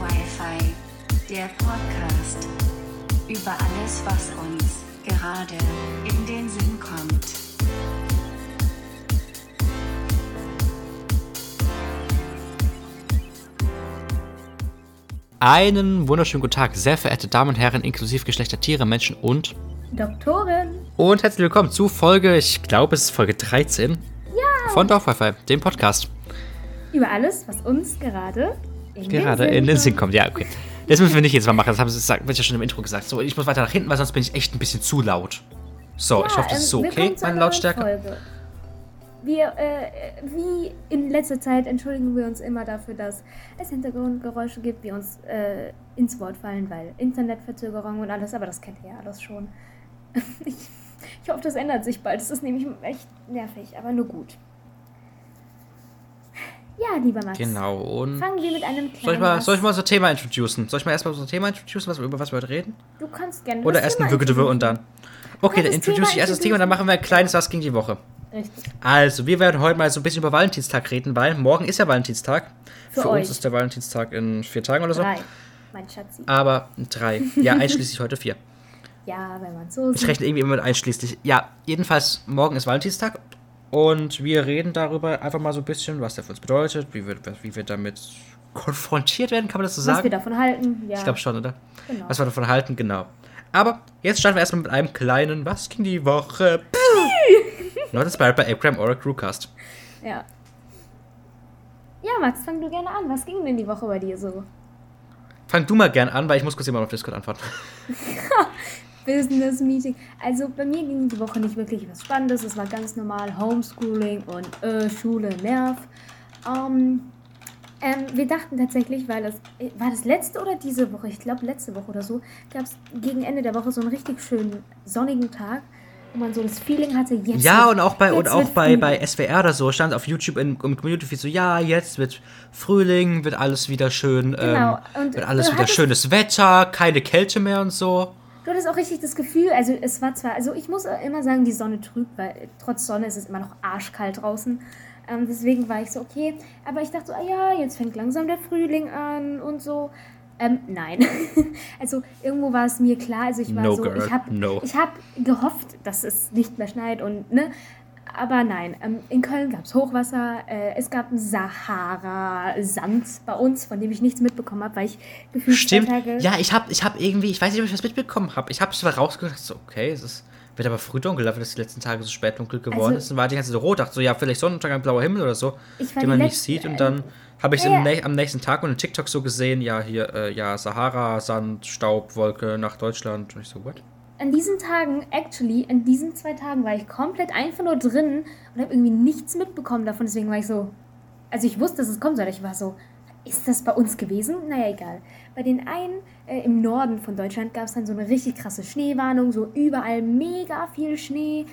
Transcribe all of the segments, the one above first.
Wi-Fi, der Podcast über alles, was uns gerade in den Sinn kommt. Einen wunderschönen guten Tag, sehr verehrte Damen und Herren, inklusive Geschlechter, Tiere, Menschen und. Doktorin. Und herzlich willkommen zu Folge, ich glaube, es ist Folge 13. Ja. Von Dorf Wi-Fi, dem Podcast. Über alles, was uns gerade in Gerade den Sinn in den Sinn kommt. ja, okay. Das müssen wir nicht jetzt mal machen, das habe ich, ja schon im Intro gesagt. So, ich muss weiter nach hinten, weil sonst bin ich echt ein bisschen zu laut. So, ich hoffe, das ist so okay, willkommen zu meine Lautstärke. Folge. Wir, äh, wie in letzter Zeit entschuldigen wir uns immer dafür, dass es Hintergrundgeräusche gibt, die uns äh, ins Wort fallen, weil Internetverzögerung und alles, aber das kennt ihr ja alles schon. ich, ich hoffe, das ändert sich bald. Das ist nämlich echt nervig, aber nur gut. Ja, lieber Max. Genau, und. Fangen wir mit einem kleinen Soll ich, mal, soll ich mal unser Thema introducen? Soll ich mal erstmal unser Thema introducen, was, über was wir heute reden? Du kannst gerne. Oder erst ein Würgedewür und dann. Okay, dann introduce ich erst das Thema und dann machen wir ein kleines Was gegen die Woche. Richtig. Also, wir werden heute mal so ein bisschen über Valentinstag reden, weil morgen ist ja Valentinstag. Für Für, uns ist der Valentinstag in vier Tagen oder so. Drei, mein Schatzi. Aber drei. Ja, einschließlich heute vier. Ja, wenn man so Ich sieht. rechne irgendwie immer mit einschließlich. Ja, jedenfalls, morgen ist Valentinstag. Und wir reden darüber einfach mal so ein bisschen, was der für uns bedeutet, wie wir, wie wir damit konfrontiert werden, kann man das so Was wir sagen? davon halten. Ja, Ich glaube schon, oder? Genau. Was wir davon halten, genau. Aber jetzt starten wir erstmal mit einem kleinen Was ging die Woche? Not inspired by Abraham or a Crewcast. Ja. Ja, Max, fang du gerne an. Was ging denn die Woche bei dir so? Fang du mal gern an, weil ich muss kurz jemand auf Discord antworten. Business Meeting. Also bei mir ging die Woche nicht wirklich was Spannendes. Es war ganz normal Homeschooling und äh, Schule nerv. Ähm, ähm, wir dachten tatsächlich, weil das äh, war das letzte oder diese Woche, ich glaube letzte Woche oder so, gab es gegen Ende der Woche so einen richtig schönen sonnigen Tag, wo man so das Feeling hatte, jetzt Ja, wird- und auch bei, und auch bei, bei SWR oder so stand auf YouTube im, im Community Feed so, ja, jetzt wird Frühling, wird alles wieder schön, Genau, ähm, und wird alles wieder schönes Wetter, keine Kälte mehr und so. Du hattest auch richtig das Gefühl, also es war zwar, also ich muss immer sagen, die Sonne trügt, weil trotz Sonne ist es immer noch arschkalt draußen. Ähm, deswegen war ich so, okay. Aber ich dachte so, ah ja, jetzt fängt langsam der Frühling an und so. Ähm, nein. also irgendwo war es mir klar, also ich war No, so, girl, ich habe no. ich hab gehofft, dass es nicht mehr schneit und, ne. Aber nein, ähm, in Köln gab es Hochwasser, äh, es gab einen Sahara-Sand bei uns, von dem ich nichts mitbekommen habe, weil ich gefühlt Stimmt. Ja, ich hab, ich hab irgendwie, ich weiß nicht, ob ich was mitbekommen habe. Ich habe zwar rausgedacht, so, okay, es ist, wird aber früh dunkel, dafür, dass die letzten Tage so spät dunkel geworden Also- ist. Dann war die ganze Zeit so rot, dachte so, ja, vielleicht Sonnenuntergang, blauer Himmel oder so, den man nicht sieht. Und dann habe ich ja, am, ja. am nächsten Tag und in TikTok so gesehen, ja, hier, äh, ja, Sahara, Sand, Staub, Wolke nach Deutschland. Und ich so, what? an diesen Tagen, actually, in diesen zwei Tagen war ich komplett einfach nur drin und habe irgendwie nichts mitbekommen davon. Deswegen war ich so, also ich wusste, dass es kommen soll. Ich war so, ist das bei uns gewesen? Naja, egal. Bei den einen äh, im Norden von Deutschland gab es dann so eine richtig krasse Schneewarnung, so überall mega viel Schnee.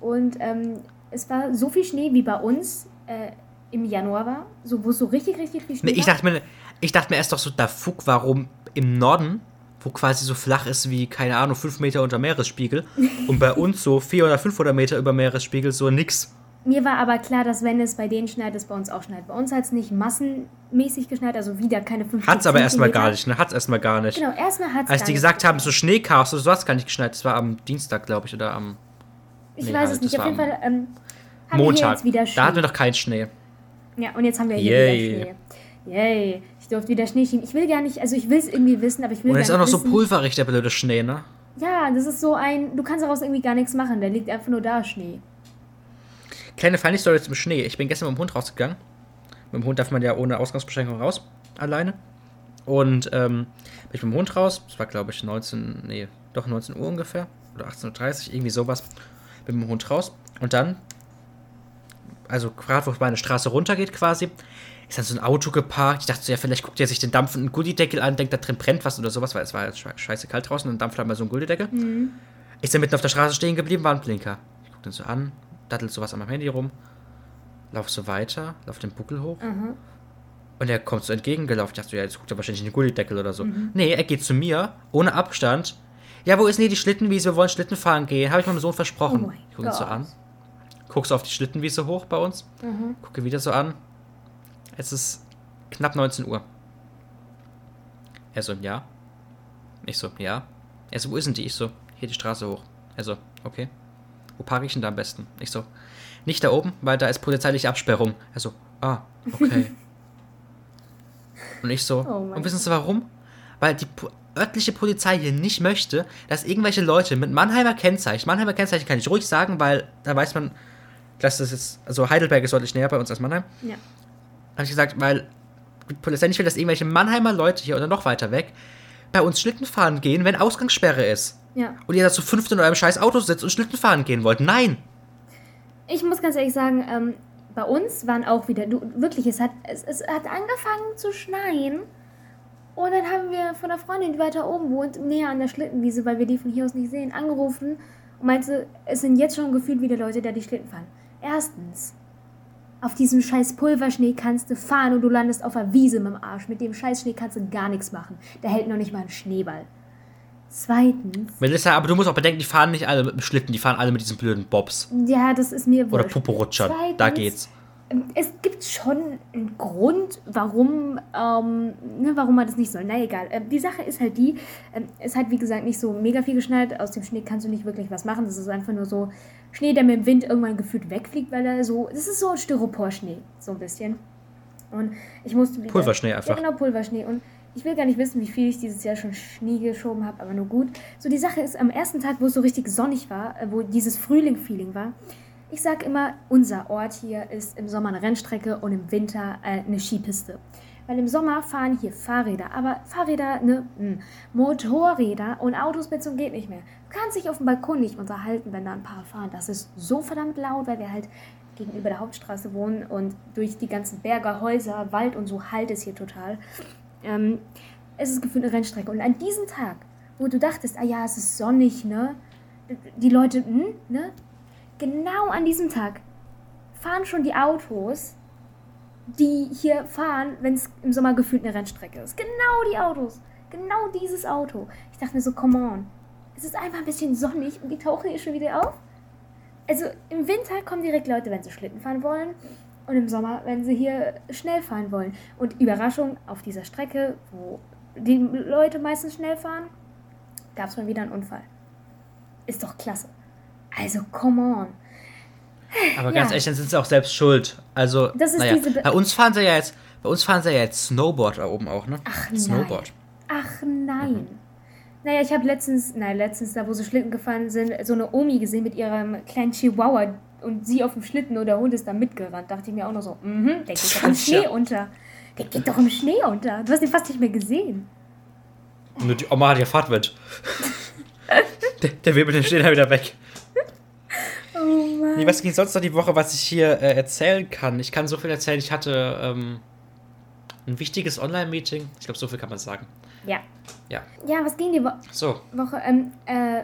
Und ähm, es war so viel Schnee wie bei uns äh, im Januar war, so, wo es so richtig, richtig viel Schnee Nee, ich war. dachte mir, ich dachte mir erst doch so, da Fug, warum im Norden, wo quasi so flach ist wie, keine Ahnung, 5 Meter unter Meeresspiegel und bei uns so 400 oder 500 Meter über Meeresspiegel so nix. Mir war aber klar, dass wenn es bei denen schneit, es bei uns auch schneit. Bei uns hat es nicht massenmäßig geschneit, also wieder keine 50 Hat's aber erstmal gar nicht, ne? Hat's erstmal gar nicht. Genau, erstmal hat es Als die gesagt haben, so Schneechaos oder sowas gar nicht geschneit, das war am Dienstag, glaube ich, oder am Ich nee, weiß halt, es nicht, auf jeden Fall ähm, Montag. jetzt wieder Schnee. Da hatten wir noch keinen Schnee. ja, und jetzt haben wir hier Yay. wieder Schnee. Yay, ich durfte wieder Schnee schieben. Ich will gar nicht, also ich will es irgendwie wissen, aber ich will Und gar nicht auch noch so wissen. pulverig, der blöde Schnee, ne? Ja, das ist so ein, du kannst daraus irgendwie gar nichts machen, der liegt einfach nur da, Schnee. Kleine funny Story zum Schnee. Ich bin gestern mit dem Hund rausgegangen. Mit dem Hund darf man ja ohne Ausgangsbeschränkung raus, alleine. Und ähm, bin ich mit dem Hund raus. Das war, glaube ich, 19, nee, doch 19 Uhr ungefähr. Oder 18.30 Uhr, irgendwie sowas. Bin mit dem Hund raus. Und dann, also gerade wo es meine Straße runtergeht quasi, ist dann so ein Auto geparkt. Ich dachte so, ja, vielleicht guckt er sich den dampfenden Gullideckel an, denkt, da drin brennt was oder sowas, weil es war sche- scheiße kalt draußen und dann dampft halt mal so ein Gullideckel. Ist dann mitten auf der Straße stehen geblieben, war ein Blinker. Ich guck den so an, dattelt sowas an meinem Handy rum, lauf so weiter, lauf den Buckel hoch. Und er kommt so entgegengelaufen. Ich dachte so, ja, jetzt guckt er wahrscheinlich in den Gullideckel oder so. Nee, er geht zu mir, ohne Abstand, Ja, wo ist denn hier die Schlittenwiese? Wir wollen Schlitten fahren gehen. Habe ich meinem Sohn versprochen. Oh ich gucke ihn so an. Guckst du auf die Schlittenwiese hoch bei uns. Gucke wieder so an. Es ist knapp 19 Uhr. Er so, ja. Ich so, ja. Er so, wo ist denn die? Ich so, hier die Straße hoch. Er so, okay. Wo parke ich denn da am besten? Ich so, nicht da oben, weil da ist polizeiliche Absperrung. Er so, ah, okay. Und ich so, Oh und wissen Sie warum? Weil die örtliche Polizei hier nicht möchte, dass irgendwelche Leute mit Mannheimer Kennzeichen, Mannheimer Kennzeichen kann ich ruhig sagen, weil da weiß man, dass das jetzt, also Heidelberg ist deutlich näher bei uns als Mannheim. Ja. Habe ich gesagt, weil die Polizei nicht will, dass irgendwelche Mannheimer Leute hier oder noch weiter weg bei uns Schlitten fahren gehen, wenn Ausgangssperre ist. Ja. Und ihr da zu fünft in eurem scheiß Auto sitzt und Schlitten fahren gehen wollt. Nein! Ich muss ganz ehrlich sagen, ähm, bei uns waren auch wieder, du, wirklich, es hat, es, es hat angefangen zu schneien. Und dann haben wir von einer Freundin, die weiter oben wohnt, näher an der Schlittenwiese, weil wir die von hier aus nicht sehen, angerufen und meinte, es sind jetzt schon gefühlt wieder Leute, die die Schlitten fahren. Erstens, auf diesem scheiß Pulverschnee kannst du fahren und du landest auf der Wiese mit dem Arsch. Mit dem scheiß Schnee kannst du gar nichts machen. Der hält noch nicht mal einen Schneeball. Zweitens, Melissa, aber du musst auch bedenken, die fahren nicht alle mit dem Schlitten, die fahren alle mit diesen blöden Bobs. ja, das ist mir Oder wurscht. Poporutschern. Da geht's. Es gibt schon einen Grund, warum, ähm, ne, warum man das nicht soll. Na egal. Ähm, die Sache ist halt die, ähm, es hat wie gesagt nicht so mega viel geschneit. Aus dem Schnee kannst du nicht wirklich was machen. Das ist einfach nur so Schnee, der mit dem Wind irgendwann gefühlt wegfliegt, weil er so, das ist so ein Styroporschnee, so ein bisschen. Und ich musste wieder, Pulverschnee einfach. Ja, genau, Pulverschnee. Und ich will gar nicht wissen, wie viel ich dieses Jahr schon Schnee geschoben habe, aber nur gut. So, die Sache ist, am ersten Tag, wo es so richtig sonnig war, äh, wo dieses Frühling-Feeling war, ich sag immer, unser Ort hier ist im Sommer eine Rennstrecke und im Winter äh, eine Skipiste. Weil im Sommer fahren hier Fahrräder, aber Fahrräder, ne, mh, Motorräder und Autos mit zum geht nicht mehr. Du kannst dich auf dem Balkon nicht unterhalten, wenn da ein paar fahren. Das ist so verdammt laut, weil wir halt gegenüber der Hauptstraße wohnen und durch die ganzen Berge, Häuser, Wald und so halt es hier total. Ähm, es ist gefühlt eine Rennstrecke. Und an diesem Tag, wo du dachtest, ah ja, es ist sonnig, ne? Die Leute, hm, ne? Genau an diesem Tag fahren schon die Autos, die hier fahren, wenn es im Sommer gefühlt eine Rennstrecke ist. Genau die Autos. Genau dieses Auto. Ich dachte mir so, come on. Es ist einfach ein bisschen sonnig und die tauchen hier schon wieder auf. Also im Winter kommen direkt Leute, wenn sie Schlitten fahren wollen. Und im Sommer, wenn sie hier schnell fahren wollen. Und Überraschung, auf dieser Strecke, wo die Leute meistens schnell fahren, gab es mal wieder einen Unfall. Ist doch klasse. Also, come on. Aber ganz Ja. ehrlich, dann sind sie auch selbst schuld. Also, Das ist naja, diese Be- bei uns fahren sie ja jetzt, bei uns fahren sie ja jetzt Snowboard da oben auch, ne? Ach Snowboard. nein. Ach nein. Naja, ich habe letztens, nein, letztens, da wo sie Schlitten gefahren sind, so eine Omi gesehen mit ihrem kleinen Chihuahua und sie auf dem Schlitten und der Hund ist da mitgerannt. Dachte ich mir auch noch so, mhm, der geht doch im. Schnee unter. Der geht doch im Schnee unter. Du hast ihn fast nicht mehr gesehen. Nur die Oma hat ja Fahrtwind. der, der Wirbel, den steht da wieder weg. Nee, was ging sonst noch die Woche, was ich hier äh, erzählen kann? Ich kann so viel erzählen. Ich hatte ähm, ein wichtiges Online-Meeting. Ich glaube, so viel kann man sagen. Ja. Ja. Ja, was ging die Wo So, Woche? Ähm, äh,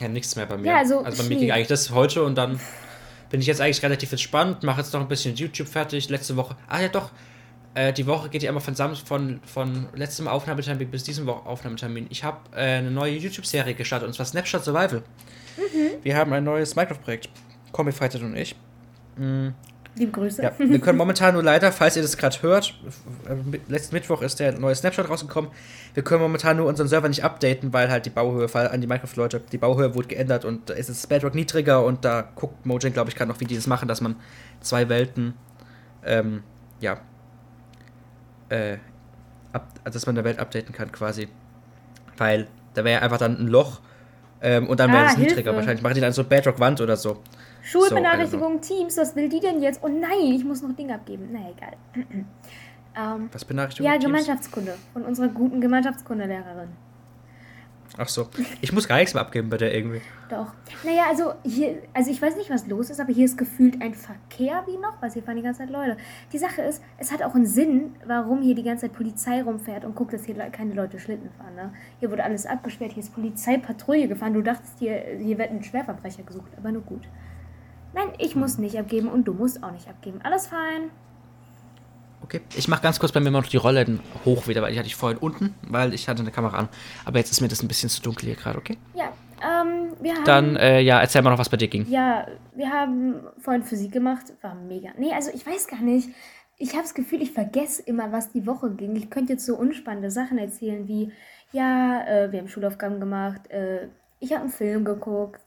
ja, nichts mehr bei mir. Ja, also bei mir ging eigentlich das heute und dann bin ich jetzt eigentlich relativ entspannt, mache jetzt noch ein bisschen YouTube fertig. Letzte Woche, ah ja doch, äh, die Woche geht ja immer von, von, von letztem Aufnahmetermin bis diesem Aufnahmetermin. Ich habe äh, eine neue YouTube-Serie gestartet und zwar Snapshot Survival. Mhm. Wir haben ein neues Minecraft-Projekt. Comic Fighter und ich. liebe Grüße. Ja, wir können momentan nur leider, falls ihr das gerade hört, letzten Mittwoch ist der neue Snapshot rausgekommen. Wir können momentan nur unseren Server nicht updaten, weil halt die Bauhöhe, weil an die Minecraft-Leute, die Bauhöhe wurde geändert und da ist das Bedrock niedriger und da guckt Mojang, glaube ich, gerade noch, wie die das machen, dass man zwei Welten, ähm, ja, äh, up, also dass man eine Welt updaten kann quasi. Weil da wäre ja einfach dann ein Loch ähm, und dann wäre Ah, es niedriger. Hilfe. Wahrscheinlich machen die dann so Bedrock-Wand oder so. Schulbenachrichtigung Teams, was will die denn jetzt? Oh nein, ich muss noch Dinge abgeben. Na egal. ähm, Was Benachrichtigung? ja? Gemeinschaftskunde von unserer guten Gemeinschaftskundelehrerin. Ach so. Ich muss gar nichts mehr abgeben bei der irgendwie. Doch. Naja, also hier, also ich weiß nicht, was los ist, aber hier ist gefühlt ein Verkehr wie noch, weil hier fahren die ganze Zeit Leute. Die Sache ist, es hat auch einen Sinn, warum hier die ganze Zeit Polizei rumfährt und guckt, dass hier keine Leute Schlitten fahren. Ne? Hier wurde alles abgesperrt, hier ist Polizeipatrouille gefahren. Du dachtest, hier, hier wird ein Schwerverbrecher gesucht, aber nur gut. Nein, ich muss nicht abgeben und du musst auch nicht abgeben. Alles fein. Okay. Ich mache ganz kurz bei mir mal noch die Rollläden hoch wieder, weil die hatte ich vorhin unten, weil ich hatte eine Kamera an. Aber jetzt ist mir das ein bisschen zu dunkel hier gerade, okay? Ja, ähm, wir haben. Dann, äh, ja, erzähl mal noch, was bei dir ging. Ja, wir haben vorhin Physik gemacht. War mega. Nee, also ich weiß gar nicht. Ich habe das Gefühl, ich vergesse immer, was die Woche ging. Ich könnte jetzt so unspannende Sachen erzählen, wie, ja, äh, wir haben Schulaufgaben gemacht, äh, ich habe einen Film geguckt,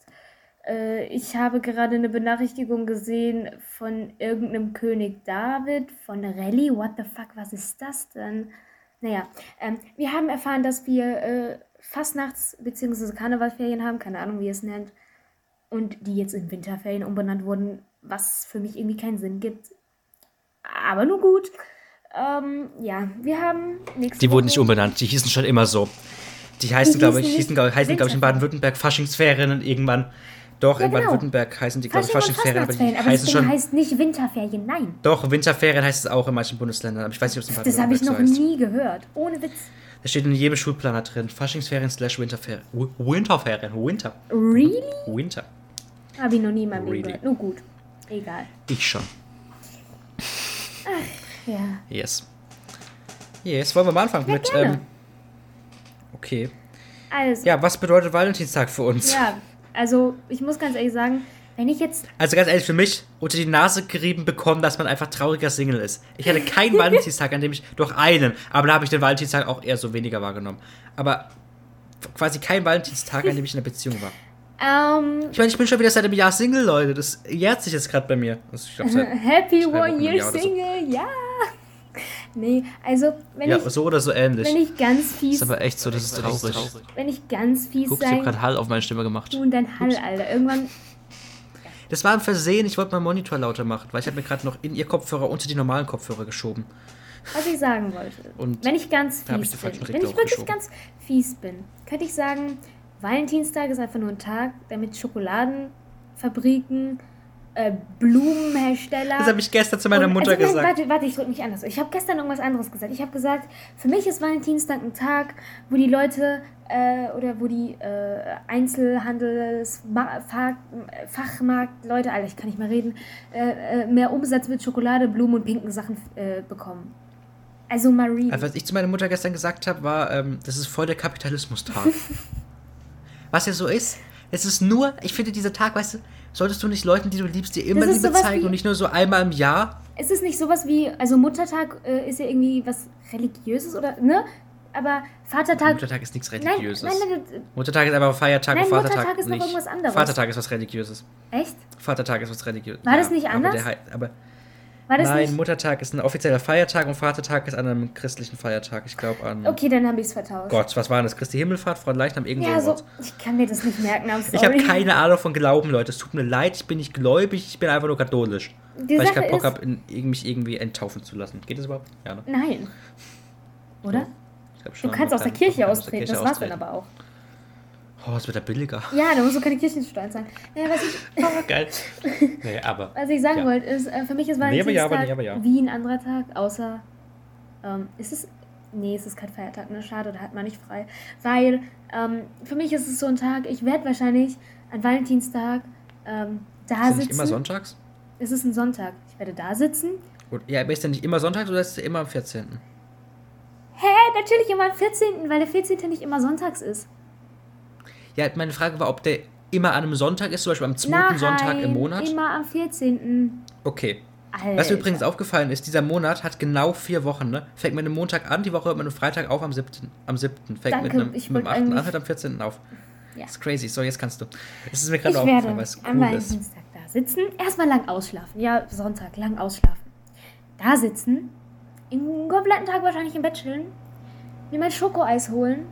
äh, ich habe gerade eine Benachrichtigung gesehen von irgendeinem König David, von Rallye. What the fuck, was ist das denn? Naja, ähm, wir haben erfahren, dass wir äh, Fastnachts- bzw. Karnevalferien haben, keine Ahnung, wie ihr es nennt, und die jetzt in Winterferien umbenannt wurden, was für mich irgendwie keinen Sinn gibt. Aber nur gut. Ähm, ja, wir haben nächste Die wurden nicht Woche- umbenannt, die hießen schon immer so. Die heißen, glaube ich, hießen glaub, heißen, glaube ich, in. Baden-Württemberg Faschingsferien und irgendwann. Doch, Ja, in genau. Baden-Württemberg heißen die, glaube ich, Faschingsferien, aber die aber heißen schon. heißt nicht Winterferien, nein. Doch, Winterferien heißt es auch in manchen Bundesländern, aber ich weiß nicht, ob es in Das habe ich noch Baden-Württemberg so heißt. nie gehört. Ohne Witz. Da steht in jedem Schulplaner drin. Faschingsferien slash Winterferien. Wi- Winterferien. Winter. Really? Winter. Habe ich noch nie in meinem Leben Really? gehört. Nur gut. Egal. Ich schon. Ja. Yes. Yes, wollen wir mal anfangen Ja, mit. Ähm, okay. Also, Ja, was bedeutet Valentinstag für uns? ja, also ich muss ganz ehrlich sagen, wenn ich jetzt. Also ganz ehrlich, für mich unter die Nase gerieben bekommen, dass man einfach trauriger Single ist. Ich hatte keinen Valentinstag, an dem ich, doch einen, aber da habe ich den Valentinstag auch eher so weniger wahrgenommen. Aber quasi kein Valentinstag, an dem ich in einer Beziehung war. Ähm, Ich meine, ich bin schon wieder seit einem Jahr Single, Leute. Das jährt sich jetzt gerade bei mir. Glaub, Happy One Year Jahr oder so. Single, ja. Nee, also wenn ja, ich so oder so ähnlich. wenn ich ganz fies, ist aber echt so, das ist traurig. wenn ich ganz fies Guck, ich habe sein, gerade Hall auf meine Stimme gemacht. du und dein Hall, Alter. Irgendwann, Das war ein Versehen, ich wollte meinen Monitor lauter machen, weil ich habe mir gerade noch in ihr Kopfhörer unter die normalen Kopfhörer geschoben. was ich sagen wollte. Und wenn ich ganz hab ich fies falschen bin, wenn ich wirklich ganz fies bin, könnte ich sagen, Valentinstag ist einfach nur ein Tag, damit Schokoladenfabriken, äh, Blumenhersteller. Das habe ich gestern zu meiner Und- Mutter also, gesagt. Warte, warte, ich drücke mich anders. Ich habe gestern irgendwas anderes gesagt. Ich habe gesagt, für mich ist Valentinstag ein Tag, wo die Leute äh, oder wo die äh, Einzelhandels, Ma- Fa- Fachmarkt, Leute, Alter, ich kann nicht mehr reden, äh, äh, mehr Umsatz mit Schokolade, Blumen und pinken Sachen äh, bekommen. Also Marie. Also, was ich zu meiner Mutter gestern gesagt habe, war, ähm, das ist voll der Kapitalismustag. was ja so ist, es ist nur, ich finde, dieser Tag, weißt du, solltest du nicht Leuten, die du liebst, dir immer Liebe zeigen und nicht nur so einmal im Jahr. Es ist nicht sowas wie, also Muttertag äh, ist ja irgendwie was Religiöses oder, ne? Aber Vatertag. Muttertag ist nichts Religiöses. nein, nein, nein, Muttertag ist einfach Feiertag Nein, und Vatertag Muttertag ist noch nicht. irgendwas anderes. Vatertag ist was Religiöses. echt? Vatertag ist was Religiöses. War das nicht aber anders? der aber War das nein, nicht? Muttertag ist ein offizieller Feiertag und Vatertag ist an einem christlichen Feiertag. Ich glaube an. Okay, dann habe ich es vertauscht. Gott, was war das? Christi Himmelfahrt, Frau Leichnam, irgend Ja, so ich kann mir das nicht merken, I'm sorry. Ich habe keine Ahnung von Glauben, Leute. Es tut mir leid, ich bin nicht gläubig, ich bin einfach nur katholisch. Die weil ich Sache keinen Bock habe, mich irgendwie enttaufen zu lassen. Geht das überhaupt? Ja, ne? Nein. Oder? Ich glaub Du schon, kannst aus der Kirche austreten, das war's dann aber auch. Oh, es wird ja billiger. Ja, da musst du keine Kirchensteuern zahlen. Naja, was ich, Oh, geil. Nee, aber. was ich sagen Ja. wollte, ist, äh, für mich ist Nee, aber ja, Valentinstag aber nee, aber wie ein anderer Tag, außer, ähm, ist es, nee, es ist kein Feiertag, ne, schade, da hat man nicht frei. Weil, ähm, für mich ist es so ein Tag, ich werde wahrscheinlich an Valentinstag, ähm, da Ist sitzen. nicht immer sonntags? Es ist ein Sonntag. Ich werde da sitzen. Gut, Ja, aber ist der nicht immer sonntags oder ist der immer am 14.? Hä, natürlich immer am 14., weil der 14. nicht immer sonntags ist. Ja, meine Frage war, ob der immer an einem Sonntag ist, zum Beispiel am zweiten Nein, Sonntag im Monat. immer am 14. Okay. Alter. Was mir übrigens aufgefallen ist, dieser Monat hat genau vier Wochen, ne? Fängt mit einem Montag an, die Woche hört mit einem Freitag auf am 7. Am 7. Fängt Danke, mit einem, mit wollte 8. an, hört am 14. auf. Ja. Das ist crazy. So, jetzt kannst du. Es ist mir gerade aufgefallen, weil es am cool ist. Valentinstag da sitzen, erstmal lang ausschlafen. Ja, Sonntag, lang ausschlafen. Da sitzen, den kompletten Tag wahrscheinlich im Bett chillen, mir mein Schokoeis holen,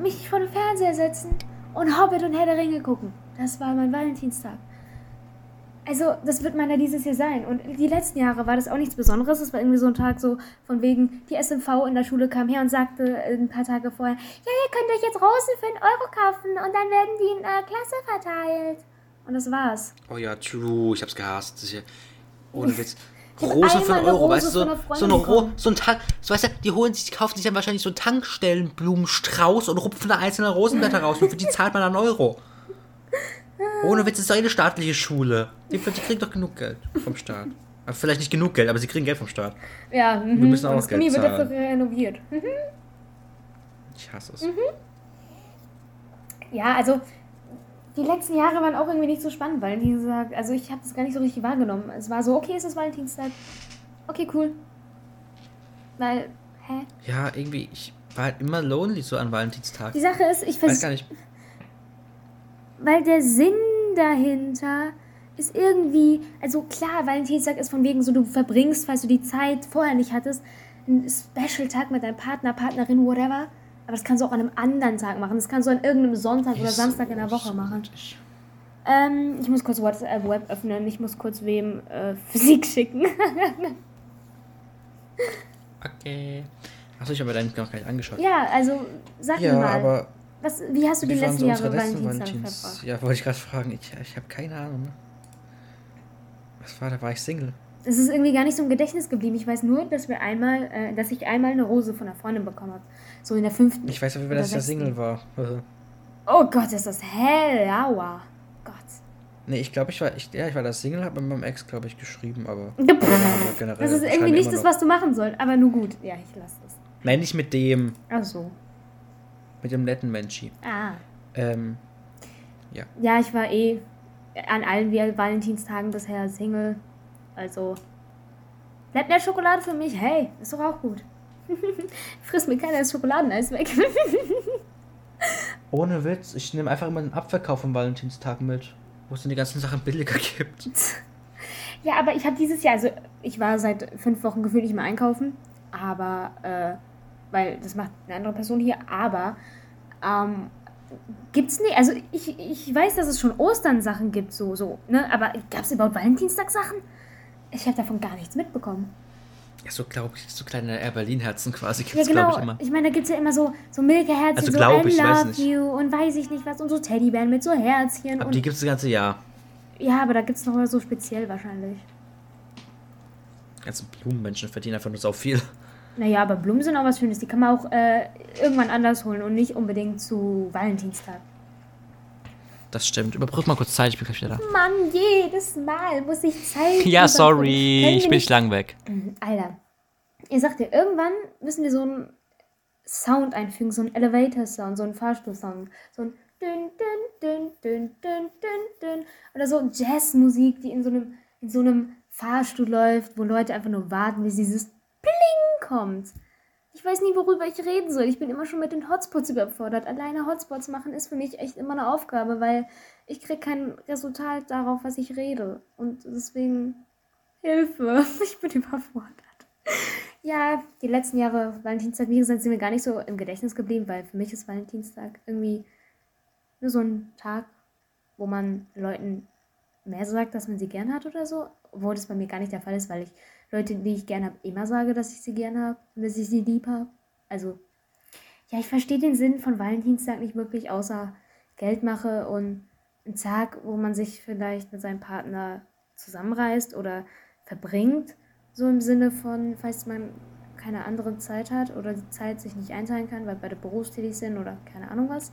mich vor den Fernseher setzen und Hobbit und Herr der Ringe gucken. Das war mein Valentinstag. Also, das wird meiner dieses Jahr sein. Und die letzten Jahre war das auch nichts Besonderes. Es war irgendwie so ein Tag so von wegen, die SMV in der Schule kam her und sagte ein paar Tage vorher, ja, ihr könnt euch jetzt Rosen für einen Euro kaufen und dann werden die in äh, Klasse verteilt. Und das war's. Oh ja, true. Ich hab's gehasst. Ohne Witz. Rose für einen eine Euro, weißt du, so, so, eine Ro so ein Tank, so weißt du, die holen sich, die kaufen sich dann wahrscheinlich so einen Tankstellenblumenstrauß und rupfen da einzelne Rosenblätter raus und für die zahlt man einen Euro. Ohne Witz, ist doch eine staatliche Schule. Die, die kriegt doch genug Geld vom Staat. Aber vielleicht nicht genug Geld, aber sie kriegen Geld vom Staat. Ja, mhm. müssen auch und noch das Gummi Geld wird dafür zahlen. renoviert. Mhm. Ich hasse es. Ja, also die letzten Jahre waren auch irgendwie nicht so spannend, Valentinstag. Also ich habe das gar nicht so richtig wahrgenommen. Es war so, okay, es ist Valentinstag. Okay, cool. Weil, hä? Ja, irgendwie, ich war halt immer lonely so an Valentinstag. Die Sache ist, ich weiß, gar nicht. weil der Sinn dahinter ist irgendwie, also klar, Valentinstag ist von wegen so, du verbringst, falls du die Zeit vorher nicht hattest, einen Special-Tag mit deinem Partner, Partnerin, whatever. Aber das kannst du auch an einem anderen Tag machen. Das kannst du an irgendeinem Sonntag oder? Samstag in der Woche machen. Ähm, ich muss kurz WhatsApp Web öffnen. Ich muss kurz wem äh, Physik schicken. Okay. Achso, ich habe deinen noch gar nicht angeschaut. ja, also sag Ja, mir mal, aber was, wie hast du die letzten so Jahre letzten Valentinstag Valentins? verbracht? Ja, wollte ich gerade fragen. Ich, ich habe keine Ahnung. Ne? Was war, da war ich Single. Es ist irgendwie gar nicht so im Gedächtnis geblieben. Ich weiß nur, dass wir einmal, äh, dass ich einmal eine Rose von einer Freundin bekommen habe. So in der fünften. Ich weiß auf jeden Fall, oder dass ich da sechsten. Single war. Also, Oh Gott, ist das hell, aua. Gott. nee, ich glaube, ich war, ich, ja, ich war da Single, habe mit meinem Ex, glaube ich, geschrieben, aber. aber generell Das ist irgendwie nicht das, was du machen sollst. Aber nur gut. Ja, ich lasse das. Nein, nicht mit dem, Ach so. mit dem netten Menschi. Ah. Ähm, Ja, ich war eh an allen Valentinstagen bisher Single. Also. Bleibt mehr Schokolade für mich? Hey, ist doch auch gut. Frisst mir keiner das Schokoladeneis weg. ohne Witz, ich nehme einfach immer einen Abverkauf am Valentinstag mit, wo es dann die ganzen Sachen billiger gibt. Ja, aber ich habe dieses Jahr, also ich war seit fünf Wochen gefühlt nicht mehr einkaufen, aber, äh, weil das macht eine andere Person hier, aber, ähm, gibt's nicht, also ich, ich weiß, dass es schon Ostern Sachen gibt, so, so, ne, aber gab's überhaupt Valentinstag Sachen? Ich habe davon gar nichts mitbekommen. Ja, so glaube ich, so kleine Air Berlin-Herzen quasi gibt Ja, es, genau. glaube ich, immer. Ich meine, da gibt's ja immer so, so Milka-Herzchen, Also so glaub I ich, love you und weiß ich nicht was und so Teddybären mit so Herzchen Aber die gibt es das ganze Jahr. ja, aber da gibt's noch mal so speziell wahrscheinlich. Ganze Blumenmenschen verdienen einfach nur so viel. Naja, aber Blumen sind auch was Schönes. Die kann man auch äh, irgendwann anders holen und nicht unbedingt zu Valentinstag. Das stimmt. Überbrück mal kurz Zeit, ich bin gleich wieder da. Mann, jedes Mal muss ich Zeit. Ja, sorry, ich bin nicht lang weg. Alter, ihr sagt ja, irgendwann müssen wir so einen Sound einfügen, so einen Elevator-Sound, so einen Fahrstuhl-Sound. So ein dün, dün, dün, dün, dün, dün, dün. Oder so Jazzmusik, die in so einem, in so einem Fahrstuhl läuft, wo Leute einfach nur warten, bis dieses Pling kommt. Ich weiß nie, worüber ich reden soll. Ich bin immer schon mit den Hotspots überfordert. Alleine Hotspots machen ist für mich echt immer eine Aufgabe, weil ich kriege kein Resultat darauf, was ich rede. Und deswegen Hilfe. Ich bin überfordert. Ja, die letzten Jahre Valentinstag, wie gesagt, sind mir gar nicht so im Gedächtnis geblieben, weil für mich ist Valentinstag irgendwie nur so ein Tag, wo man Leuten mehr sagt, dass man sie gern hat oder so. Obwohl das bei mir gar nicht der Fall ist, weil ich Leute, die ich gern habe, immer sage, dass ich sie gern habe und dass ich sie lieb habe. Also, ja, ich verstehe den Sinn von Valentinstag nicht wirklich, außer Geldmache und ein Tag, wo man sich vielleicht mit seinem Partner zusammenreißt oder verbringt. So im Sinne von, falls man keine andere Zeit hat oder die Zeit sich nicht einteilen kann, weil beide berufstätig sind oder keine Ahnung was,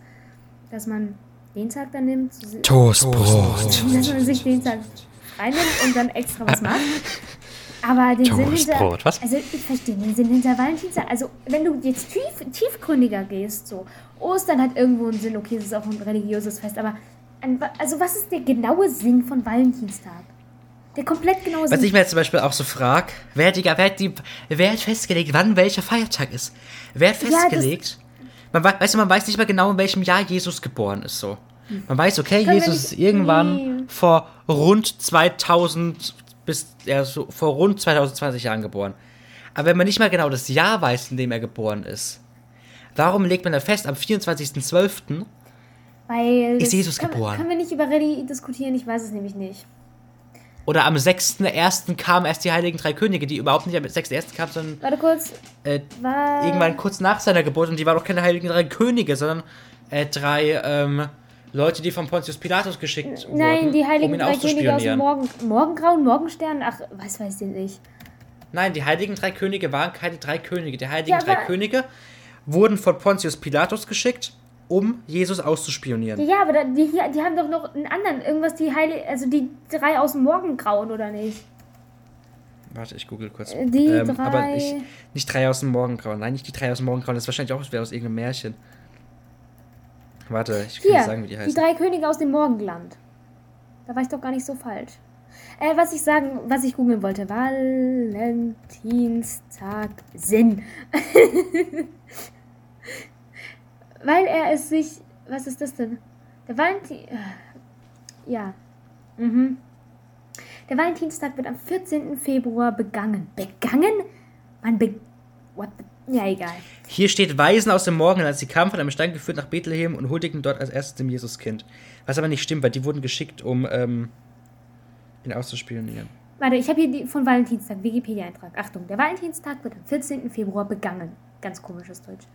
dass man den Tag dann nimmt, Toastbrot. dass man sich den Tag freinimmt und dann extra was macht. Aber den Sinn hinter, Toastbrot, was? also ich verstehe den Sinn hinter Valentinstag. Also wenn du jetzt tief, tiefgründiger gehst, so Ostern hat irgendwo einen Sinn, okay, es ist auch ein religiöses Fest, aber also was ist der genaue Sinn von Valentinstag? Der komplett genaue Was Sinn. ich mir jetzt zum Beispiel auch so frage, wer, hat die- wer, hat die- wer hat festgelegt, wann welcher Feiertag ist? Wer hat Ja, festgelegt? man weiß, weißt du, man weiß nicht mal genau, in welchem Jahr Jesus geboren ist. So. Man weiß, okay, Können Jesus ist irgendwann Nee. vor rund 2000 bis ja, so vor rund 2020 Jahren geboren. Aber wenn man nicht mal genau das Jahr weiß, in dem er geboren ist, warum legt man da fest, am 24.12. Weil Ist Jesus geboren? Können wir nicht über Rallye diskutieren? Ich weiß es nämlich nicht. oder am 6.1. kamen erst die Heiligen Drei Könige, die überhaupt nicht am 6.1. kamen, sondern Warte kurz. äh, irgendwann kurz nach seiner Geburt und die waren doch keine heiligen drei Könige, sondern äh, drei ähm, Leute, die von Pontius Pilatus geschickt wurden, Nein, die heiligen um ihn drei Könige aus dem. Morgen, Morgengrauen, Morgenstern. Ach, was weiß ich nicht. Nein, die heiligen drei Könige waren keine drei Könige. Die heiligen Ja, drei aber- Könige wurden von Pontius Pilatus geschickt, um Jesus auszuspionieren. Ja, aber da, die, die haben doch noch einen anderen. Irgendwas, die Heilige. Also die drei aus dem Morgengrauen, oder nicht? Warte, ich google kurz. Die Aber drei- ich, nicht drei aus dem Morgengrauen. Nein, nicht die drei aus dem Morgengrauen. Das ist wahrscheinlich auch wieder aus irgendeinem Märchen. Warte, ich kann Hier, sagen, wie die die heißen. drei Könige aus dem Morgenland. Da war ich doch gar nicht so falsch. Äh, was ich sagen, was ich googeln wollte, Valentinstag Sinn. Weil er es sich, was ist das denn? Der Valentin, äh, ja, mhm. Der Valentinstag wird am 14. Februar begangen. Begangen? Man be, what the, ja egal. Hier steht Weisen aus dem Morgenland, als sie kamen von einem Stein geführt nach Bethlehem und huldigten dort als erstes dem Jesuskind. Was aber nicht stimmt, weil die wurden geschickt, um ähm, ihn auszuspionieren. Warte, ich habe hier die von Valentinstag, Wikipedia-Eintrag. Achtung, der Valentinstag wird am 14. Februar begangen. Ganz komisches Deutsch.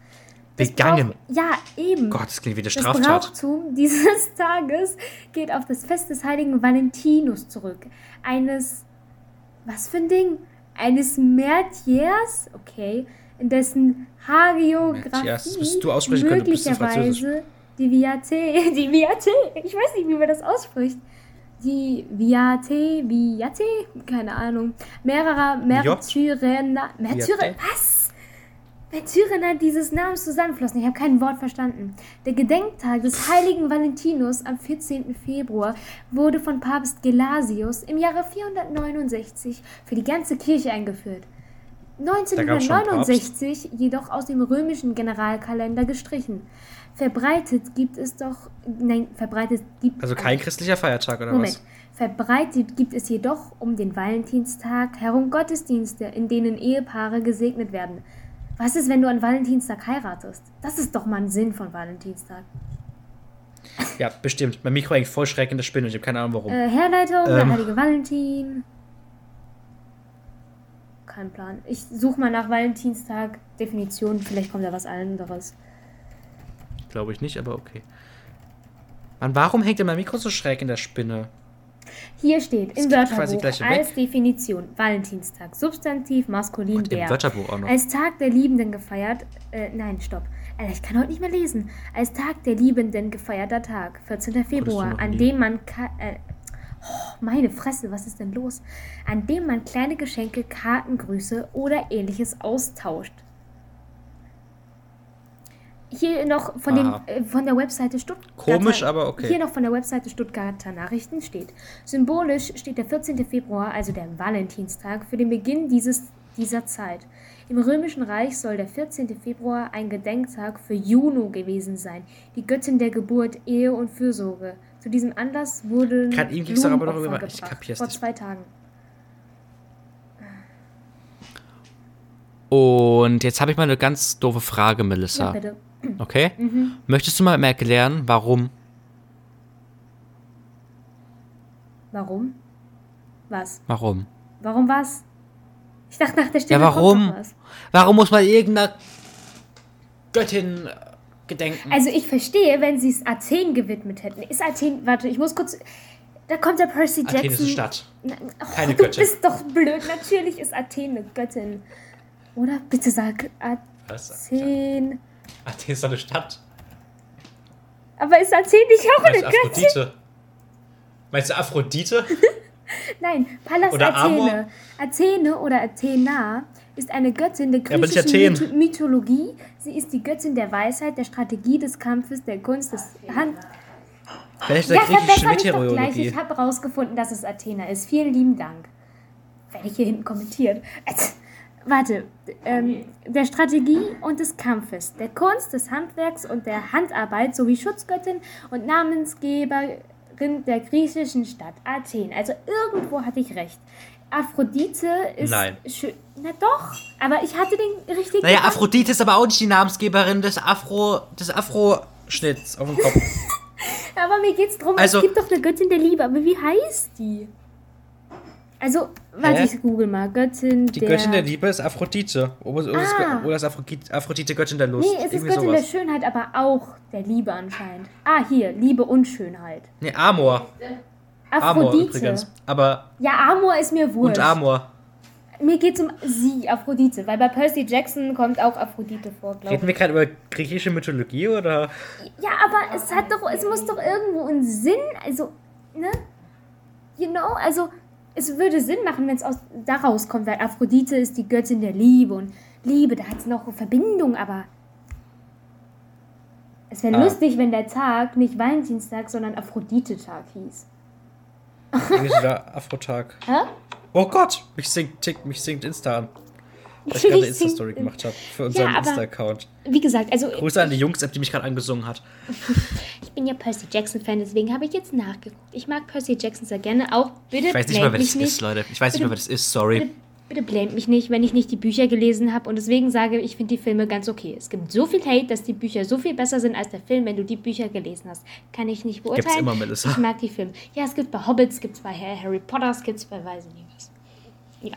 Das Begangen. Brauch, ja, eben. Gott, das klingt wie eine das Straftat. Brauchtum dieses Tages geht auf das Fest des heiligen Valentinus zurück. Eines, was für ein Ding? Eines Märtyrs, okay, dessen Hagiografie Märtyrs, das musst du aussprechen bist möglicherweise die Viate, die Viate, ich weiß nicht, wie man das ausspricht. Die Viate, Viate, keine Ahnung, mehrerer Märtyrer, Viate? was? Märtyrer dieses Namens zusammenflossen. Ich habe kein Wort verstanden. Der Gedenktag des heiligen Valentinus am 14. Februar wurde von Papst Gelasius im Jahre 469 für die ganze Kirche eingeführt. gab's schon einen Papst. 1969 jedoch aus dem römischen Generalkalender gestrichen. Verbreitet gibt es doch. Nein, verbreitet gibt Also kein christlicher Feiertag oder Moment. was? Verbreitet gibt es jedoch um den Valentinstag herum Gottesdienste, in denen Ehepaare gesegnet werden. Was ist, wenn du an Valentinstag heiratest? Das ist doch mal ein Sinn von Valentinstag. Ja, bestimmt. Mein Mikro hängt voll in der Spinne. Ich habe keine Ahnung warum. Äh, Herleitung, der Ähm. heilige Valentin. Kein Plan. Ich suche mal nach Valentinstag Definition. Vielleicht kommt da was anderes. Glaube ich nicht, aber okay. Mann, warum hängt denn mein Mikro so schräg in der Spinne? Hier steht im Wörterbuch gleich weg. als Definition Valentinstag. Substantiv maskulin Im der. Wörterbuch auch noch. Als Tag der Liebenden gefeiert. Äh, nein, stopp. Alter, ich kann heute nicht mehr lesen. Als Tag der Liebenden gefeierter Tag, 14. Februar, an dem man. Äh, oh, meine Fresse, was ist denn los? An dem man kleine Geschenke, Kartengrüße oder ähnliches austauscht. Hier noch von, den, Aha. äh, von der Webseite Stuttgart. Komisch, aber okay. Hier noch von der Webseite Stuttgarter Nachrichten steht. Symbolisch steht der 14. Februar, also der Valentinstag, für den Beginn dieses, dieser Zeit. Im Römischen Reich soll der 14. Februar ein Gedenktag für Juno gewesen sein, die Göttin der Geburt, Ehe und Fürsorge. Zu diesem Anlass wurden Kann ihm ging's doch aber darüber- ich gebracht, kapier's vor nicht. zwei Tagen. Und jetzt habe ich mal eine ganz doofe Frage, Ja, Melissa. bitte. okay? Mhm. Möchtest du mal erklären, warum? Warum? Was? Warum? Warum was? Ich dachte, nach der Stimme Ja, warum? Warum muss man irgendeiner Göttin äh, gedenken? Also ich verstehe, wenn sie es Athen gewidmet hätten. Ist Athen, warte, ich muss kurz, da kommt der Percy Jackson. Athen ist eine Stadt. Na, oh, Keine du Göttin. bist doch blöd. Natürlich ist Athen eine Göttin. Oder? Bitte sag? Athen. Athen ist doch eine Stadt. Aber ist Athen nicht auch eine Meinst du Göttin? Aphrodite? Meinst du Aphrodite? Nein, Pallas Oder Athene. Amor? Athene oder Athena ist eine Göttin der Ja, griechischen. Mytho Mythologie. Sie ist die Göttin der Weisheit, der Strategie, des Kampfes, der Kunst, des Hand der Ja, griechischen. Meteorologie. Ich habe rausgefunden, dass es Athena ist. Vielen lieben Dank. Werde ich hier hinten kommentiert. Warte. Ähm, der Strategie und des Kampfes, der Kunst, des Handwerks und der Handarbeit sowie Schutzgöttin und Namensgeberin der griechischen Stadt Athen. Also irgendwo hatte ich recht. Aphrodite ist Nein. schön. Na doch, aber ich hatte den richtigen. Naja, Gedanken. Aphrodite ist aber auch nicht die Namensgeberin des Afro, des Afro-Schnitts auf dem Kopf. Aber mir geht's drum, Also- es gibt doch eine Göttin der Liebe, aber wie heißt die? Also, warte, Hä? ich google mal. Göttin Die der... Göttin der Liebe ist Aphrodite. Oder ist, Ah. oder ist Aphrodite, Aphrodite Göttin der Lust? Nee, es ist Irgendwie Göttin sowas. der Schönheit, aber auch der Liebe anscheinend. Ah, hier, Liebe und Schönheit. Nee, Amor. Amor Aphrodite. übrigens. Aber. Ja, Amor ist mir wurscht. Und Amor. Mir geht's um sie, Aphrodite, weil bei Percy Jackson kommt auch Aphrodite vor, glaube Reden ich. wir gerade über griechische Mythologie oder? Ja, aber es hat doch, es muss doch irgendwo einen Sinn, also, ne? You know, also, es würde Sinn machen, wenn es aus daraus kommt, weil Aphrodite ist die Göttin der Liebe und Liebe, da hat es noch eine Verbindung, aber es wäre Ah. lustig, wenn der Tag nicht Valentinstag, sondern Aphrodite-Tag hieß. Wieder Afrotag. Hä? Oh Gott, mich singt, tick, mich singt Insta an. Weil ich gerade eine Insta-Story gemacht habe für unseren Ja, Insta-Account. Wie gesagt, also Grüße an die Jungs-App, die mich gerade angesungen hat. ich bin ja Percy Jackson-Fan, deswegen habe ich jetzt nachgeguckt. Ich mag Percy Jackson sehr gerne, auch bitte Ich weiß nicht mal, wer das ist, Leute. Ich weiß nicht mal, wer das ist, sorry. Bitte, bitte blamet mich nicht, wenn ich nicht die Bücher gelesen habe und deswegen sage ich finde die Filme ganz okay. Es gibt so viel Hate, dass die Bücher so viel besser sind als der Film, wenn du die Bücher gelesen hast. Kann ich nicht beurteilen. Gibt's immer, Melissa. Ich mag die Filme. Ja, es gibt bei Hobbits, gibt es bei Harry Potter, es gibt es bei weiß ich nicht was. Ja.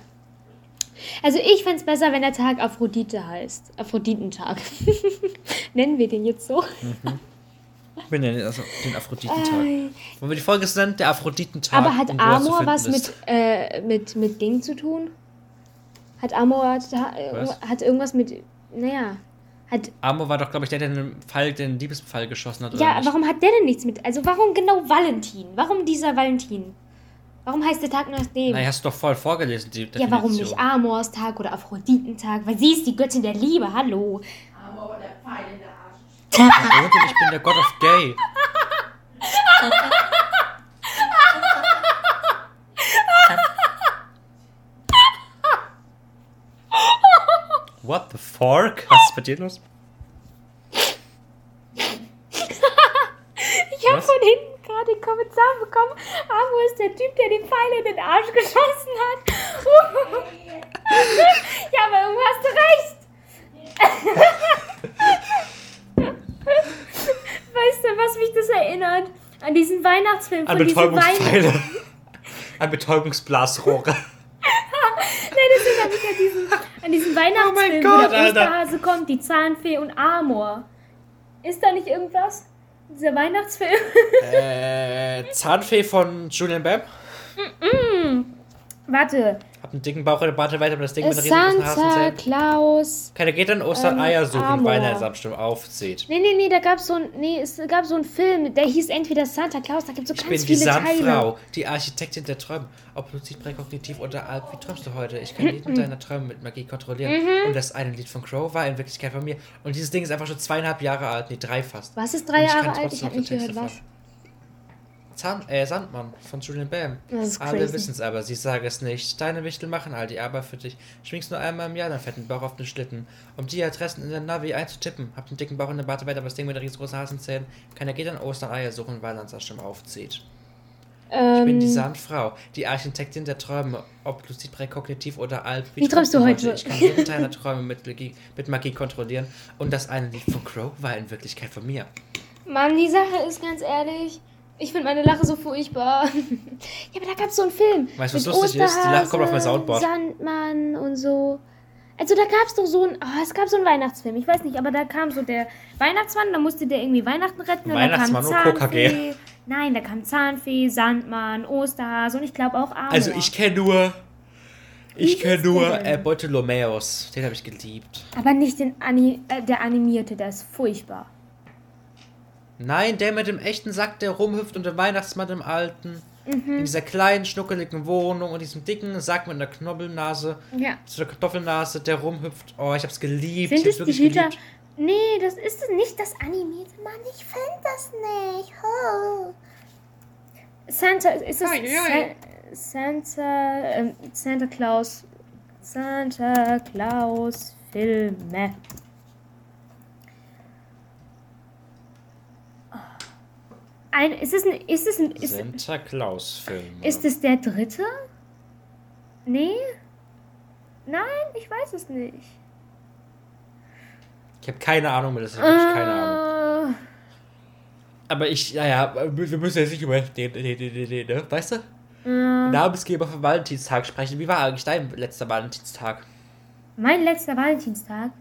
Also ich fände es besser, wenn der Tag Aphrodite heißt. Aphroditentag. Nennen wir den jetzt so. Ich bin ja also den Aphroditentag. Wollen wir die Folge nennen? Der Aphroditentag. Aber hat Amor was ist. mit, äh, mit, mit Ding zu tun? Hat Amor hat, Was? hat irgendwas mit. Naja. Hat, Amor war doch, glaube ich, der, der den, Fall, den Liebesbefall geschossen hat. Oder ja, warum hat der denn nichts mit. Also warum genau Valentin? Warum dieser Valentin? Warum heißt der Tag nach dem? Na, hast du doch voll vorgelesen, die ja, warum nicht Definition. Amors Tag oder Aphroditentag? Weil sie ist die Göttin der Liebe, hallo. Aber der Pfeil in der Arsch. Ich bin der God of Gay. What the fork? Was ist bei dir los? Ich habe von hinten gerade einen Kommentar bekommen. Amor ist der Typ, der den Pfeil in den Arsch geschossen hat. ja, aber irgendwo hast du recht. weißt du, was mich das erinnert? An diesen Weihnachtsfilm An von Weihnachten. Betäubungspfeile. An Betäubungsblasrohre. Erinnert mich an diesen, an diesen Weihnachtsfilm, Oh Gott, wo der Alter. Osterhase kommt, die Zahnfee und Amor. Ist da nicht irgendwas? Dieser Weihnachtsfilm? äh, Zahnfee von Julian Bam. Warte. Einen dicken Bauch in der Barte weiter, aber das Ding mit riesengroßen Santa. Claus. Keiner geht an Ostern Ähm, Eier suchen, weil er Samstag aufzieht. Nee, nee, nee, da gab so ein, nee, es gab so einen Film, der hieß entweder Santa Claus, da gibt es so Ich ganz bin die viele Teile. Sandfrau, die Architektin der Träume. Ob luzid, präkognitiv oder alp, wie träumst du heute? Ich kann jeden deiner Träume mit Magie kontrollieren. Mhm. Und das eine Lied von Crow war in Wirklichkeit von mir. Und dieses Ding ist einfach schon zweieinhalb Jahre alt, nee, drei fast. Was ist drei ich Jahre alt? Ich habe noch nicht die gehört, was. Zahn, äh, Sandmann von Julian Bam. Das ist Alle wissen es aber, sie sagen es nicht. Deine Wichtel machen all die Arbeit für dich. Schwingst nur einmal im Jahr deinen fetten Bauch auf den Schlitten. Um die Adressen in der Navi einzutippen. Habt einen dicken Bauch in der Barte weiter, aber das Ding mit der riesengroßen Hasenzähnen. Keiner geht an Ostern Eier suchen, weil er Stimme aufzieht. Ich bin die Ähm, Sandfrau, die Architektin der Träume, ob lucid, präkognitiv oder alp. Wie träumst du heute? Ich kann jeden Teil der Träume mit Magie, mit Magie kontrollieren. Und das eine Lied von Crow war in Wirklichkeit von mir. Mann, die Sache ist ganz ehrlich. Ich finde meine Lache so furchtbar. ja, aber da gab es so einen Film. Weißt du, was mit lustig ist? Die Lache kommt auf mein Osterhase, Soundboard. Sandmann und so. Also da gab es doch so ein, oh, es gab so einen Weihnachtsfilm, ich weiß nicht, aber da kam so der Weihnachtsmann, da musste der irgendwie Weihnachten retten und da kam Weihnachtsmann oder Zahnfee. Nein, da kam Zahnfee, Sandmann, Osterhase und ich glaube auch Amor. Also ich kenne nur. Ich kenne nur äh, Bartholomäus. Den habe ich geliebt. Aber nicht den Ani äh, der animierte, der ist furchtbar. Nein, der mit dem echten Sack, der rumhüpft und der Weihnachtsmann im alten. Mhm. In dieser kleinen, schnuckeligen Wohnung und diesem dicken Sack mit einer Knobbelnase. Ja. So einer Kartoffelnase, der rumhüpft. Oh, ich hab's geliebt. Sind ich hab's es die wirklich Hüter? geliebt. Nee, das ist es nicht das animierte. Mann, ich finde das nicht. Oh. Santa, ist es. Sa Santa, ähm, Santa Claus, Santa Claus Filme. Ein, ist es ein, ist es ein, ist, Santa Claus-Film. ist es der dritte? Nee? Nein, ich weiß es nicht. Ich habe keine Ahnung mehr, das ist wirklich keine Ahnung. Äh, Aber ich, naja, wir müssen jetzt nicht über den, den, den, den, den ne? weißt du? äh, Namensgeber vom Valentinstag sprechen. Wie war eigentlich dein letzter Valentinstag? Mein letzter Valentinstag?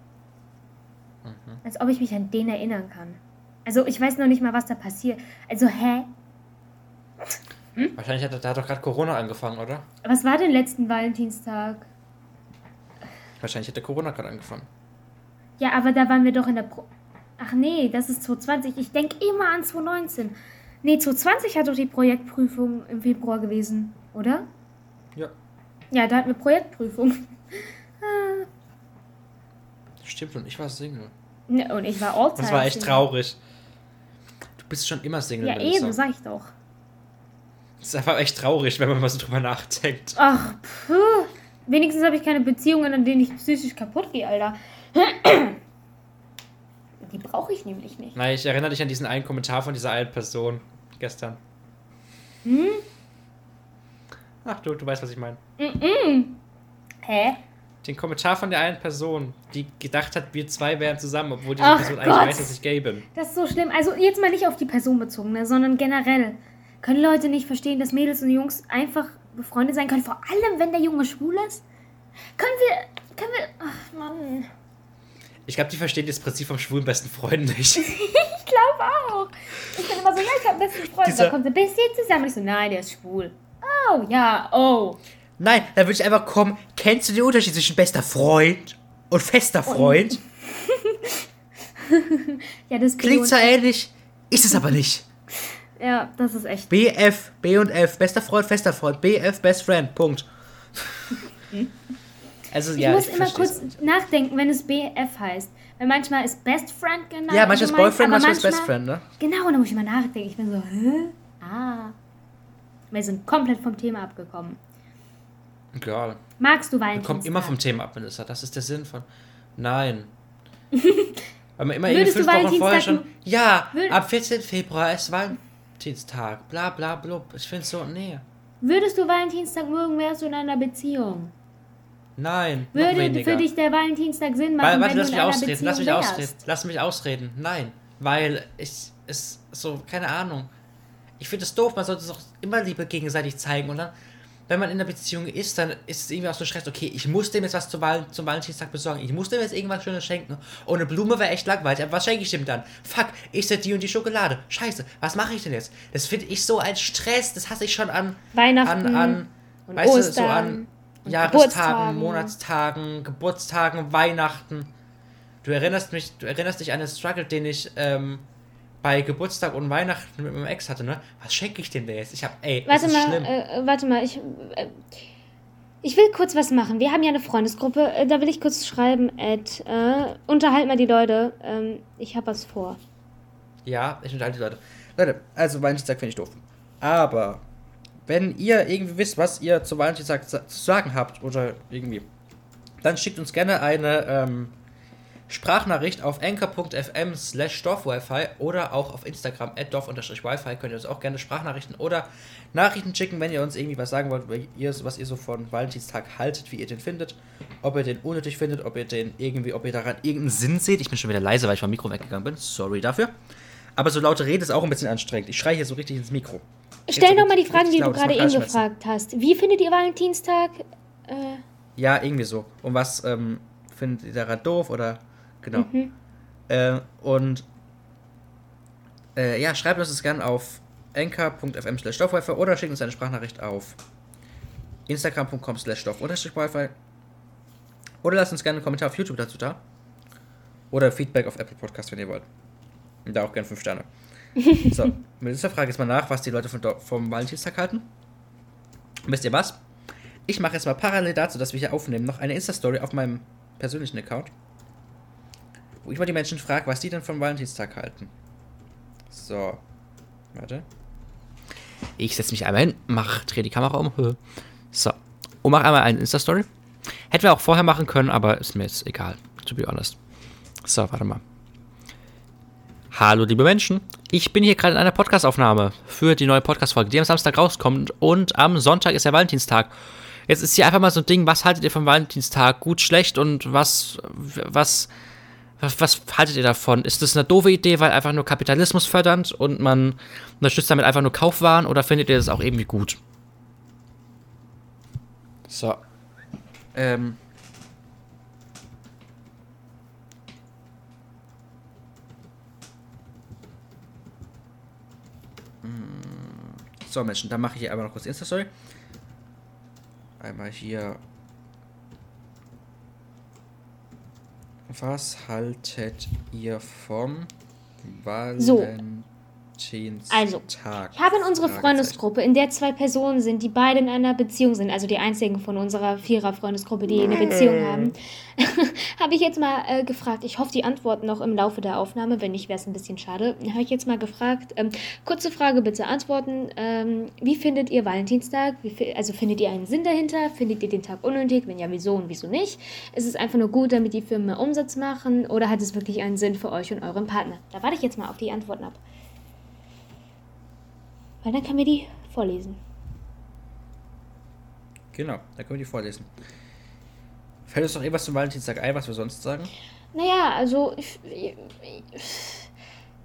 Mhm. Als ob ich mich an den erinnern kann. Also ich weiß noch nicht mal, was da passiert. Also, hä? Wahrscheinlich hat, da hat doch gerade Corona angefangen, oder? Was war denn letzten Valentinstag? Wahrscheinlich hat der Corona gerade angefangen. Ja, aber da waren wir doch in der Pro... Ach nee, das ist 2020. Ich denke immer an 2019. Nee, 2020 hat doch die Projektprüfung im Februar gewesen, oder? Ja, da hatten wir Projektprüfung. Stimmt, und ich war Single. Ja, Und ich war Alltime. Das war echt Single. traurig. Du bist schon immer Single. Ja, eben, sag ich doch. Das ist einfach echt traurig, wenn man mal so drüber nachdenkt. Ach, puh. Wenigstens habe ich keine Beziehungen, an denen ich psychisch kaputt gehe, Alter. Die brauche ich nämlich nicht. Nein, ich erinnere dich an diesen einen Kommentar von dieser einen Person gestern. Hm? Ach du, du weißt, was ich meine. Hä? Den Kommentar von der einen Person, die gedacht hat, wir zwei wären zusammen, obwohl diese Ach Person eigentlich Gott. weiß, dass ich gay bin. Das ist so schlimm. Also jetzt mal nicht auf die Person bezogen, ne, sondern generell. Können Leute nicht verstehen, dass Mädels und Jungs einfach befreundet sein können? Vor allem, wenn der Junge schwul ist? Können wir. Können wir. Ach, Mann. Ich glaube, die verstehen das Prinzip vom schwulen besten Freund nicht. Ich glaube auch. Ich bin immer so, ja, ich habe besten Freund. Dieser- Da kommt so, bist du jetzt zusammen? Ich so, nein, der ist schwul. Oh, ja, oh. Nein, da würde ich einfach kommen. Kennst du den Unterschied zwischen bester Freund und fester Freund? Ja, das Klingt zwar ähnlich, ist es aber nicht. Ja, das ist echt. BF, B und F, bester Freund, fester Freund, BF, best friend, Punkt. Also Ich ja, muss ich immer kurz nicht. nachdenken, wenn es BF heißt. Weil manchmal ist Best Friend genau. Ja, manchmal ist Boyfriend, aber manchmal ist Best Friend, ne? Genau, und dann muss ich mal nachdenken. Ich bin so, hä? Ah. Wir sind komplett vom Thema abgekommen. Egal. Magst du Valentinstag? kommen immer vom Thema ab, Melissa. Das ist der Sinn von. Nein. Weil man immer du fünf Wochen vorher Valentinstag schon. Ja, ab 14. Februar ist Valentinstag. Bla bla blub. Ich finde so. Nee. Würdest du Valentinstag mögen, wärst du in einer Beziehung? Nein. Würde für dich der Valentinstag Sinn machen, Warte, warte wenn lass du mich ausreden. Beziehung Lass mich wärst? ausreden. Lass mich ausreden. Nein. Weil ich. Es so. Keine Ahnung. Ich finde es doof. Man sollte es doch immer Liebe gegenseitig zeigen. Und dann. Wenn man in einer Beziehung ist, dann ist es irgendwie auch so Stress, okay, ich muss dem jetzt was zum, Val zum Valentinstag besorgen, ich muss dem jetzt irgendwas Schönes schenken. Eine Blume wäre echt langweilig, aber was schenke ich dem dann? Fuck, ist ja die und die Schokolade. Scheiße, was mache ich denn jetzt? Das finde ich so ein Stress, das hasse ich schon an, Weihnachten an, an und weißt du, so Ostern an Jahrestagen. Monatstagen, Geburtstagen, Weihnachten. Du erinnerst mich, du erinnerst dich an den Struggle, den ich ähm, bei Geburtstag und Weihnachten mit meinem Ex hatte, ne? Was schenke ich dem denn jetzt? Ich hab, ey, das Warte ist mal, schlimm. äh, äh, warte mal, ich, äh, ich will kurz was machen. Wir haben ja eine Freundesgruppe, äh, da will ich kurz schreiben, Ed, äh, unterhalt mal die Leute, ähm, ich habe was vor. Ja, ich unterhalte die Leute. Leute, also Valentinstag finde ich doof. Aber wenn ihr irgendwie wisst, was ihr zu Valentinstag zu sagen habt oder irgendwie, dann schickt uns gerne eine ähm, Sprachnachricht auf anchor.fm slash dorfwifi oder auch auf Instagram at dorf-wifi könnt ihr uns auch gerne Sprachnachrichten oder Nachrichten schicken, wenn ihr uns irgendwie was sagen wollt, was ihr so von Valentinstag haltet, wie ihr den findet, ob ihr den unnötig findet, ob ihr den irgendwie, ob ihr daran irgendeinen Sinn seht. Ich bin schon wieder leise, weil ich vom Mikro weggegangen bin. Sorry dafür. Aber so laute Rede ist auch ein bisschen anstrengend. Ich schreie hier so richtig ins Mikro. Stell so doch mal die Fragen, die du gerade eben gefragt hast. Wie findet ihr Valentinstag? Äh, Ja, irgendwie so. Und was ähm, findet ihr daran doof oder genau. Mhm. Äh, und äh, ja, schreibt uns das gerne auf anchor.fm slash Stoffwifi oder schickt uns eine Sprachnachricht auf instagram.com slash oder lasst uns gerne einen Kommentar auf YouTube dazu da. Oder Feedback auf Apple Podcast, wenn ihr wollt. Und da auch gerne 5 Sterne. So, mit dieser Frage jetzt mal nach, was die Leute von, vom Valentinstag halten. Und wisst ihr was? Ich mache jetzt mal parallel dazu, dass wir hier aufnehmen, noch eine Insta-Story auf meinem persönlichen Account, wo ich mal die Menschen frage, was die denn vom Valentinstag halten. So. Warte. Ich setze mich einmal hin, mach, drehe die Kamera um. So. Und mach einmal eine Insta-Story. Hätten wir auch vorher machen können, aber ist mir jetzt egal, to be honest. So, warte mal. Hallo, liebe Menschen. Ich bin hier gerade in einer Podcastaufnahme für die neue Podcast-Folge, die am Samstag rauskommt. Und am Sonntag ist der Valentinstag. Jetzt ist hier einfach mal so ein Ding, was haltet ihr vom Valentinstag? Gut, schlecht und was, was, was, was haltet ihr davon? Ist das eine doofe Idee, weil einfach nur Kapitalismus fördernd und man unterstützt damit einfach nur Kaufwaren oder findet ihr das auch irgendwie gut? So. Ähm. So, Menschen, dann mache ich hier einmal noch kurz Insta-Story. Einmal hier. Was haltet ihr vom So. Also, Tag. Ich habe in unserer Fragezeichen. Freundesgruppe, in der zwei Personen sind, die beide in einer Beziehung sind, also die einzigen von unserer Vierer-Freundesgruppe, die eine Beziehung haben, habe ich jetzt mal äh, gefragt. Ich hoffe, die antworten noch im Laufe der Aufnahme. Wenn nicht, wäre es ein bisschen schade. Habe ich jetzt mal gefragt. Ähm, kurze Frage, bitte antworten. Ähm, wie findet ihr Valentinstag? Wie, also findet ihr einen Sinn dahinter? Findet ihr den Tag unnötig? Wenn ja, wieso und wieso nicht? Ist es einfach nur gut, damit die Firmen mehr Umsatz machen? Oder hat es wirklich einen Sinn für euch und euren Partner? Da warte ich jetzt mal auf die Antworten ab. Weil dann können wir die vorlesen. Genau, da können wir die vorlesen. Fällt uns noch irgendwas zum Valentinstag ein, was wir sonst sagen? Naja, also. Ich, ich,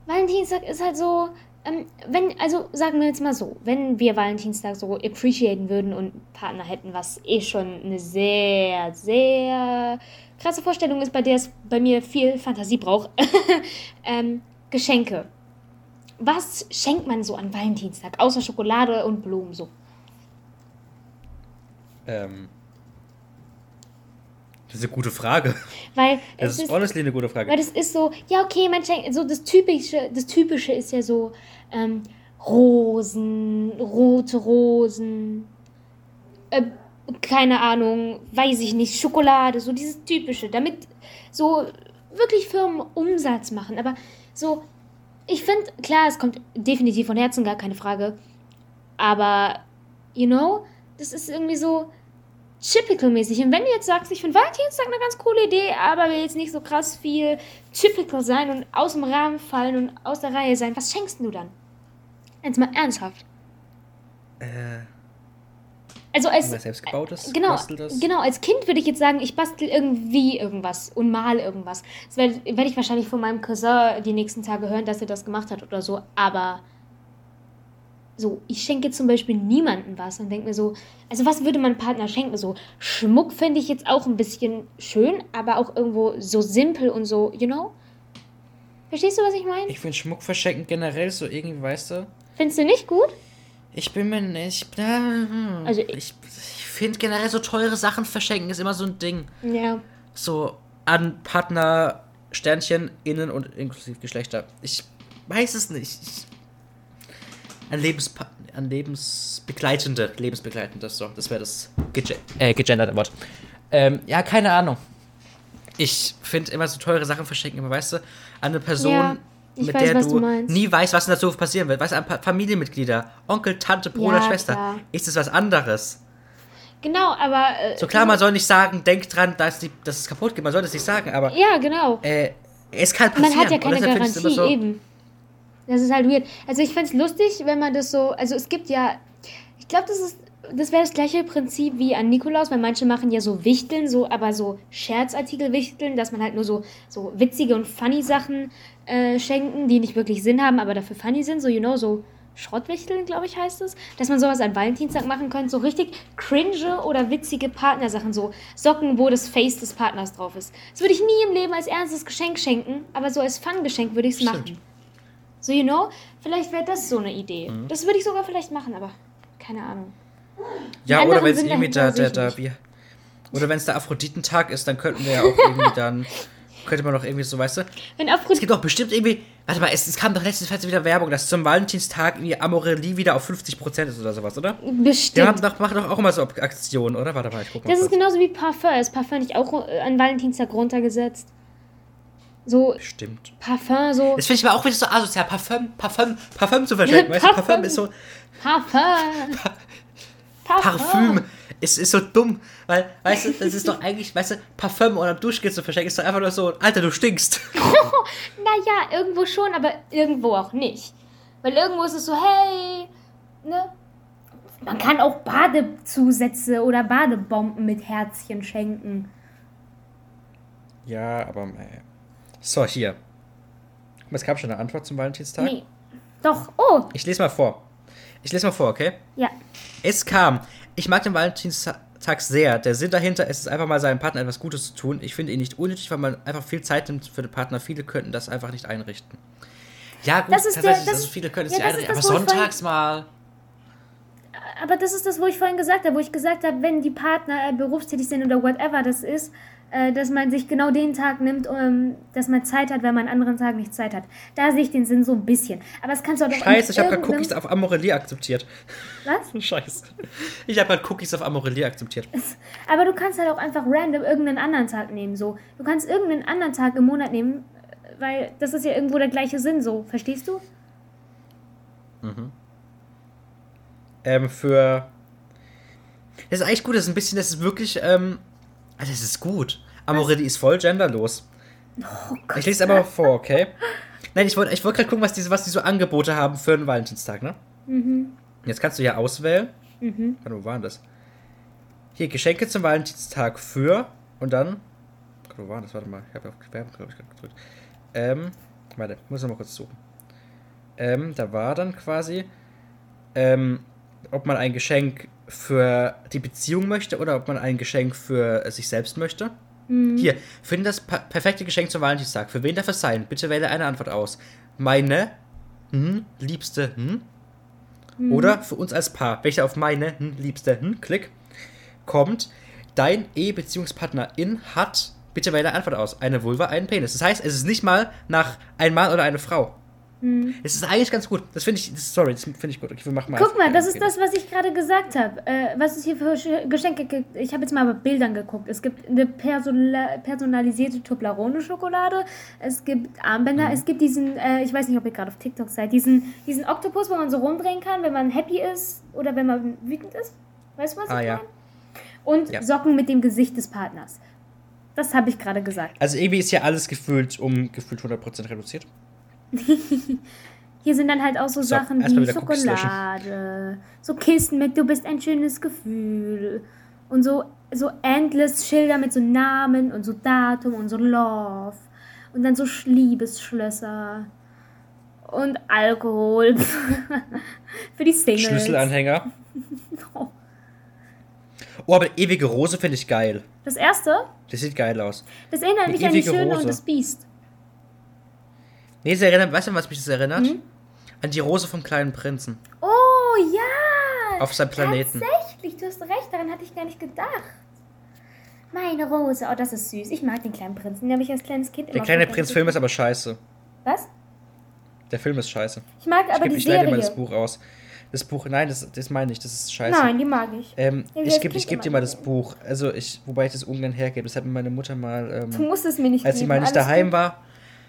Valentinstag ist halt so. Ähm, wenn, also sagen wir jetzt mal so, wenn wir Valentinstag so appreciaten würden und einen Partner hätten, was eh schon eine sehr, sehr krasse Vorstellung ist, bei der es bei mir viel Fantasie braucht. ähm, Geschenke. Was schenkt man so an Valentinstag, außer Schokolade und Blumen so? Ähm. Das ist eine gute Frage. Weil Das ist ist, honestly eine gute Frage. Weil das ist so, ja, okay, man schenkt, so das Typische, das Typische ist ja so, ähm, Rosen, rote Rosen, äh, keine Ahnung, weiß ich nicht, Schokolade, so dieses Typische, damit so wirklich Firmen Umsatz machen. Aber so, ich finde, klar, es kommt definitiv von Herzen, gar keine Frage. Aber, you know, das ist irgendwie so typical-mäßig. Und wenn du jetzt sagst, ich finde Valentinstag eine ganz coole Idee, aber will jetzt nicht so krass viel typical sein und aus dem Rahmen fallen und aus der Reihe sein, was schenkst du dann? Jetzt mal ernsthaft. Äh, Also als, irgendwas selbstgebautes? Genau, Basteltes? genau, als Kind würde ich jetzt sagen, ich bastel irgendwie irgendwas und mal irgendwas. Das werde werd ich wahrscheinlich von meinem Cousin die nächsten Tage hören, dass er das gemacht hat oder so. Aber so, ich schenke zum Beispiel niemandem was und denke mir so, also was würde mein Partner schenken? So, Schmuck finde ich jetzt auch ein bisschen schön, aber auch irgendwo so simpel und so, you know? Verstehst du, was ich meine? Ich finde Schmuck verschenken generell so irgendwie, weißt du? Findest du nicht gut? Ich bin mir nicht. Äh, Also ich, ich finde generell so teure Sachen verschenken ist immer so ein Ding. Ja. So an Partner, Sternchen, innen und inklusive Geschlechter. Ich weiß es nicht. Ich, an, Lebenspa an Lebensbegleitende. Lebensbegleitende, so. Das wäre das gege äh, gegenderte Wort. Ähm, ja, keine Ahnung. Ich finde immer so teure Sachen verschenken, immer, weißt du, an eine Person, Ja, ich mit weiß, der du du nie weißt, was in der Zukunft passieren wird. Weißt du, an Pa- Familienmitglieder, Onkel, Tante, Bruder, Ja, Schwester. klar. Ist es was anderes? Genau, aber. Äh, So klar, man soll nicht sagen, denk dran, dass, die, dass es kaputt geht. Man soll das nicht sagen, aber Ja, genau. äh, es kann passieren. Man hat ja keine es Garantie, so, eben. Das ist halt weird. Also ich find's lustig, wenn man das so, also es gibt ja, ich glaube, das ist, das wäre das gleiche Prinzip wie an Nikolaus, weil manche machen ja so Wichteln, so, aber so Scherzartikel wichteln, dass man halt nur so, so witzige und funny Sachen äh, schenken, die nicht wirklich Sinn haben, aber dafür funny sind, so, you know, so Schrottwichteln, glaube ich, heißt es. Dass man sowas an Valentinstag machen könnte, so richtig cringe oder witzige Partnersachen, so Socken, wo das Face des Partners drauf ist. Das würde ich nie im Leben als ernstes Geschenk schenken, aber so als Fun-Geschenk würde ich es machen. So, you know, vielleicht wäre das so eine Idee. Mhm. Das würde ich sogar vielleicht machen, aber keine Ahnung. Ja, oder wenn es irgendwie da, da, da, wie, oder wenn es der Aphroditentag ist, dann könnten wir ja auch irgendwie dann, könnte man doch irgendwie so, weißt du, Wenn es Aphrodite gibt doch bestimmt irgendwie, warte mal, es, es kam doch letztens Mal wieder Werbung, dass zum Valentinstag irgendwie Amorelie wieder auf 50% ist oder sowas, oder? Die bestimmt. haben doch, machen doch auch immer so Aktionen, oder? Warte mal, ich guck mal Das ist kurz. genauso wie Parfum. Ist Parfum nicht auch äh, an Valentinstag runtergesetzt? So Stimmt. Parfum, so Das finde ich aber auch wieder so asozial, Parfüm, Parfüm, Parfüm zu verschenken, weißt du? Parfüm ist so, Parfum. Parfüm ist, ist so dumm, weil, weißt du, das ist doch eigentlich, weißt du, Parfüm oder Duschgel zu verschenken, ist doch einfach nur so, Alter, du stinkst. Naja, irgendwo schon, aber irgendwo auch nicht. Weil irgendwo ist es so, hey, ne? Man kann auch Badezusätze oder Badebomben mit Herzchen schenken. Ja, aber, äh, so, hier. Es gab schon eine Antwort zum Valentinstag. Nee. Doch, oh, Ich lese mal vor. Ich lese mal vor, okay? ja. Es kam. Ich mag den Valentinstag sehr. Der Sinn dahinter ist es einfach mal seinem Partner etwas Gutes zu tun. Ich finde ihn nicht unnötig, weil man einfach viel Zeit nimmt für den Partner. Viele könnten das einfach nicht einrichten. Ja, gut, Das ist der- tatsächlich, das- also viele können es ja, nicht das einrichten. das, Aber sonntags mal. Aber das ist das, wo ich vorhin gesagt habe, wo ich gesagt habe, wenn die Partner äh, berufstätig sind oder whatever das ist, dass man sich genau den Tag nimmt, um, dass man Zeit hat, wenn man anderen Tag nicht Zeit hat. Da sehe ich den Sinn so ein bisschen. Aber das kannst du auch doch Scheiße, ich habe gerade Cookies auf Amorelie akzeptiert. Was? Scheiße. Ich habe gerade Cookies auf Amorelie akzeptiert. Aber du kannst halt auch einfach random irgendeinen anderen Tag nehmen, so. Du kannst irgendeinen anderen Tag im Monat nehmen, äh, weil das ist ja irgendwo der gleiche Sinn, so. Verstehst du? Ähm, für. Das ist eigentlich gut, das ist ein bisschen, das ist wirklich, ähm. Also, das ist gut. Amorelie ist voll genderlos. Oh Gott. Ich lese aber mal vor, okay? Nein, ich wollte ich wollt gerade gucken, was die, was die so Angebote haben für einen Valentinstag, ne? Mhm. Jetzt kannst du ja auswählen. Mhm. Warte, wo war denn das? Hier, Geschenke zum Valentinstag für und dann. Gott, Wo war das? Warte mal, ich habe auf Werbung, glaube ich, gerade gedrückt. Ähm, warte, muss noch mal kurz suchen. Ähm, da war dann quasi, ähm, ob man ein Geschenk für die Beziehung möchte oder ob man ein Geschenk für äh, sich selbst möchte. Hier, finde das perfekte Geschenk zum Valentinstag. Für wen darf es sein? Bitte wähle eine Antwort aus. Meine hm, liebste hm? oder für uns als Paar. Welcher auf meine hm, liebste hm, Klick kommt. Dein Ehe-Beziehungspartnerin hat. Bitte wähle eine Antwort aus. Eine Vulva, einen Penis. Das heißt, es ist nicht mal nach ein Mann oder eine Frau. Es ist eigentlich ganz gut. Das finde ich, das, sorry, das finde ich gut. Okay, wir machen mal Guck mal, das ist das, was ich gerade gesagt habe. Äh, was es hier für Sch- Geschenke gibt. Ich habe jetzt mal bei Bildern geguckt. Es gibt eine persona personalisierte Toblerone-Schokolade. Es gibt Armbänder. Mhm. Es gibt diesen, äh, ich weiß nicht, ob ihr gerade auf TikTok seid, diesen, diesen Oktopus, wo man so rumdrehen kann, wenn man happy ist oder wenn man wütend ist. Weißt du, was Ah, ich ja. meine? Und Ja. Socken mit dem Gesicht des Partners. Das habe ich gerade gesagt. Also irgendwie ist ja alles gefühlt um gefühlt 100% reduziert. Hier sind dann halt auch so, So, Sachen wie. Schokolade, so Kisten mit Du bist ein schönes Gefühl und so, so endless Schilder mit so Namen und so Datum und so Love und dann so Sch- Liebesschlösser und Alkohol für die Singles. Schlüsselanhänger. Oh. Oh, aber ewige Rose finde ich geil. Das erste, Das sieht geil aus. das erinnert mich an die Schöne Rose. und das Biest. Nee, es erinnert, weißt du, was mich das erinnert? Hm? An die Rose vom kleinen Prinzen. Oh ja! Auf seinem Planeten. Tatsächlich, du hast recht, daran hatte ich gar nicht gedacht. Meine Rose, oh, das ist süß. Ich mag den kleinen Prinzen, den habe ich als kleines Kind Der immer kleine voll Prinz gerne Film ist aber scheiße. Was? Der Film ist scheiße. Ich mag aber ich die ich leite Serie. dir mal das Buch aus. Das Buch, nein, das, das meine ich, das ist scheiße. Nein, die mag ich. Ähm, Ja, ich als gebe ich geb dir mal das. Buch. Also ich, wobei ich das ungern hergebe. Das hat mir meine Mutter mal, Du ähm, musst es mir nicht als sie geben, mal nicht daheim gut. war,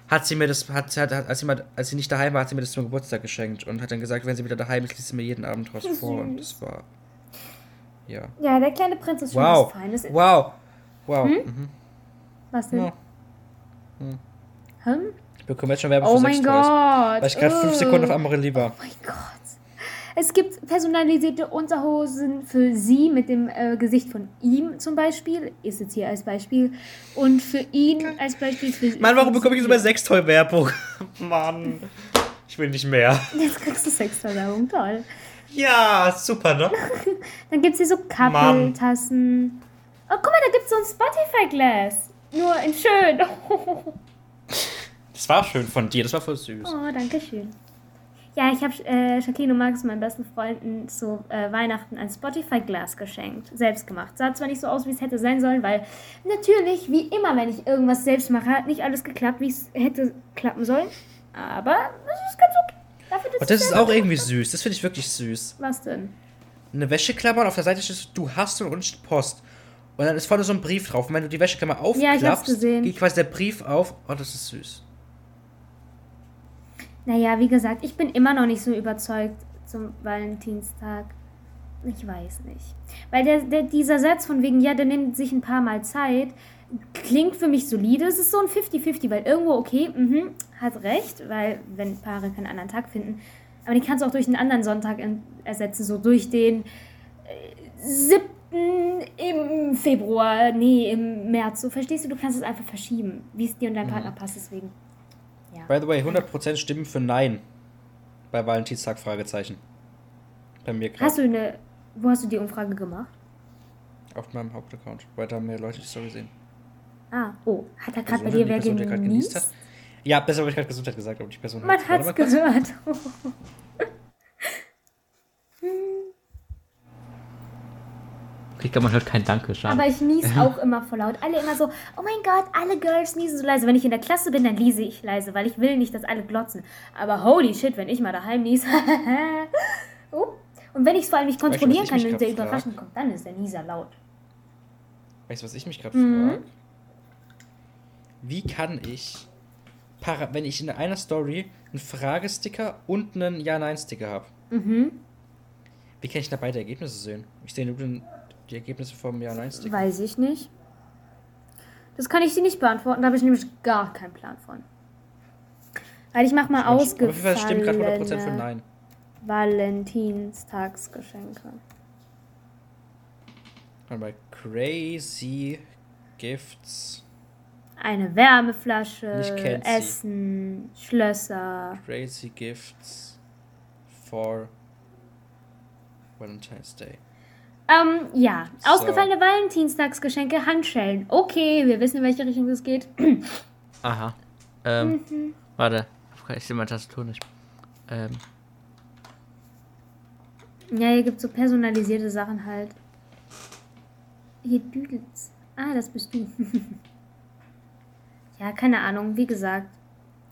hat sie mir das, hat, hat, als, sie mal, als sie nicht daheim war, hat sie mir das zum Geburtstag geschenkt und hat dann gesagt, wenn sie wieder daheim ist, liest sie mir jeden Abend draus vor. Und das war, ja. Ja, der kleine Prinz ist schon Wow. was Feines. Wow. Wow. Mhm. Was denn? Ja. Hm? Ich bekomme jetzt schon Werbung Oh für mein Sextoys. Gott. Weil ich gerade fünf Ugh. Sekunden auf Amorelie war. Oh mein Gott. Es gibt personalisierte Unterhosen für sie mit dem äh, Gesicht von ihm zum Beispiel. Ist jetzt hier als Beispiel. Und für ihn als Beispiel für Mann, warum bekomme ich so bei Sextoy-Werbung? Mann. Ich will nicht mehr. Jetzt kriegst du Sextoy-Werbung, toll. Ja, super, ne? Dann gibt es hier so Kappeltassen. Oh, guck mal, da gibt es so ein Spotify-Glas. Nur in schön. Das war schön von dir, das war voll süß. Oh, danke schön. Ja, ich habe äh, Jacqueline und Markus, meinen besten Freunden, zu äh, Weihnachten ein Spotify-Glas geschenkt. Selbst gemacht. Sah zwar nicht so aus, wie es hätte sein sollen, weil natürlich, wie immer, wenn ich irgendwas selbst mache, hat nicht alles geklappt, wie es hätte klappen sollen. Aber das ist ganz okay. Dafür, dass Und das ist auch irgendwie süß. Das finde ich wirklich süß. Was denn? Eine Wäscheklammer und auf der Seite steht, du hast und unten steht Post. Und dann ist vorne so ein Brief drauf. Und wenn du die Wäscheklammer Ja, aufklappst, gesehen. geht quasi der Brief auf. Oh, das ist süß. Naja, wie gesagt, ich bin immer noch nicht so überzeugt zum Valentinstag. Ich weiß nicht. Weil der, der, dieser Satz von wegen, ja, der nimmt sich ein paar Mal Zeit, klingt für mich solide. Es ist so ein 50-50, weil irgendwo, okay, mhm, hat recht, weil wenn Paare keinen anderen Tag finden. Aber die kannst du auch durch einen anderen Sonntag ersetzen, so durch den äh, 7. im Februar, nee, im März. So, verstehst du? Du kannst es einfach verschieben, wie es dir und deinem Partner passt, deswegen. By the way, 100% stimmen für Nein. Bei Valentinstag, Fragezeichen. Bei mir gerade. Hast du eine. Wo hast du die Umfrage gemacht? Auf meinem Hauptaccount. Weil da haben mehr Leute die Story sehen. Ah, oh. Hat er gerade Person, bei dir wer genießt genießt? hat. Ja, besser habe ich gerade Gesundheit gesagt, aber die Person Man mal kurz. gehört. Ich glaube, man hört kein Danke, schade. Aber ich nies auch immer voll laut. Alle immer so, oh mein Gott, alle Girls niesen so leise. Wenn ich in der Klasse bin, dann niese ich leise, weil ich will nicht, dass alle glotzen. Aber holy shit, wenn ich mal daheim nies. oh. Und wenn ich es vor allem nicht Weißt kontrollieren ich kann und der überraschend kommt, dann ist der Nieser laut. Weißt du, was ich mich gerade Mhm. frage? Wie kann ich, wenn ich in einer Story einen Fragesticker und einen Ja-Nein-Sticker habe, Mhm. wie kann ich da beide Ergebnisse sehen? Ich sehe nur den, die Ergebnisse vom Ja-Nein-Sticker. Weiß ich nicht. Das kann ich dir nicht beantworten, da habe ich nämlich gar keinen Plan von. Weil ich mach mal Aber auf stimmt gerade 100% für Nein. Valentinstagsgeschenke. Warte mal, Crazy Gifts. Eine Wärmeflasche, sie. Essen, Schlösser. Crazy Gifts for Valentine's Day. Ähm, ja. So. Ausgefallene Valentinstagsgeschenke, Handschellen. Okay, wir wissen, in welche Richtung das geht. Aha. Ähm, Mhm. warte. Ich sehe meine Tastatur nicht. Ähm, Ja, hier gibt es so personalisierte Sachen halt. Hier Düdels. Ah, das bist du. ja, keine Ahnung, wie gesagt.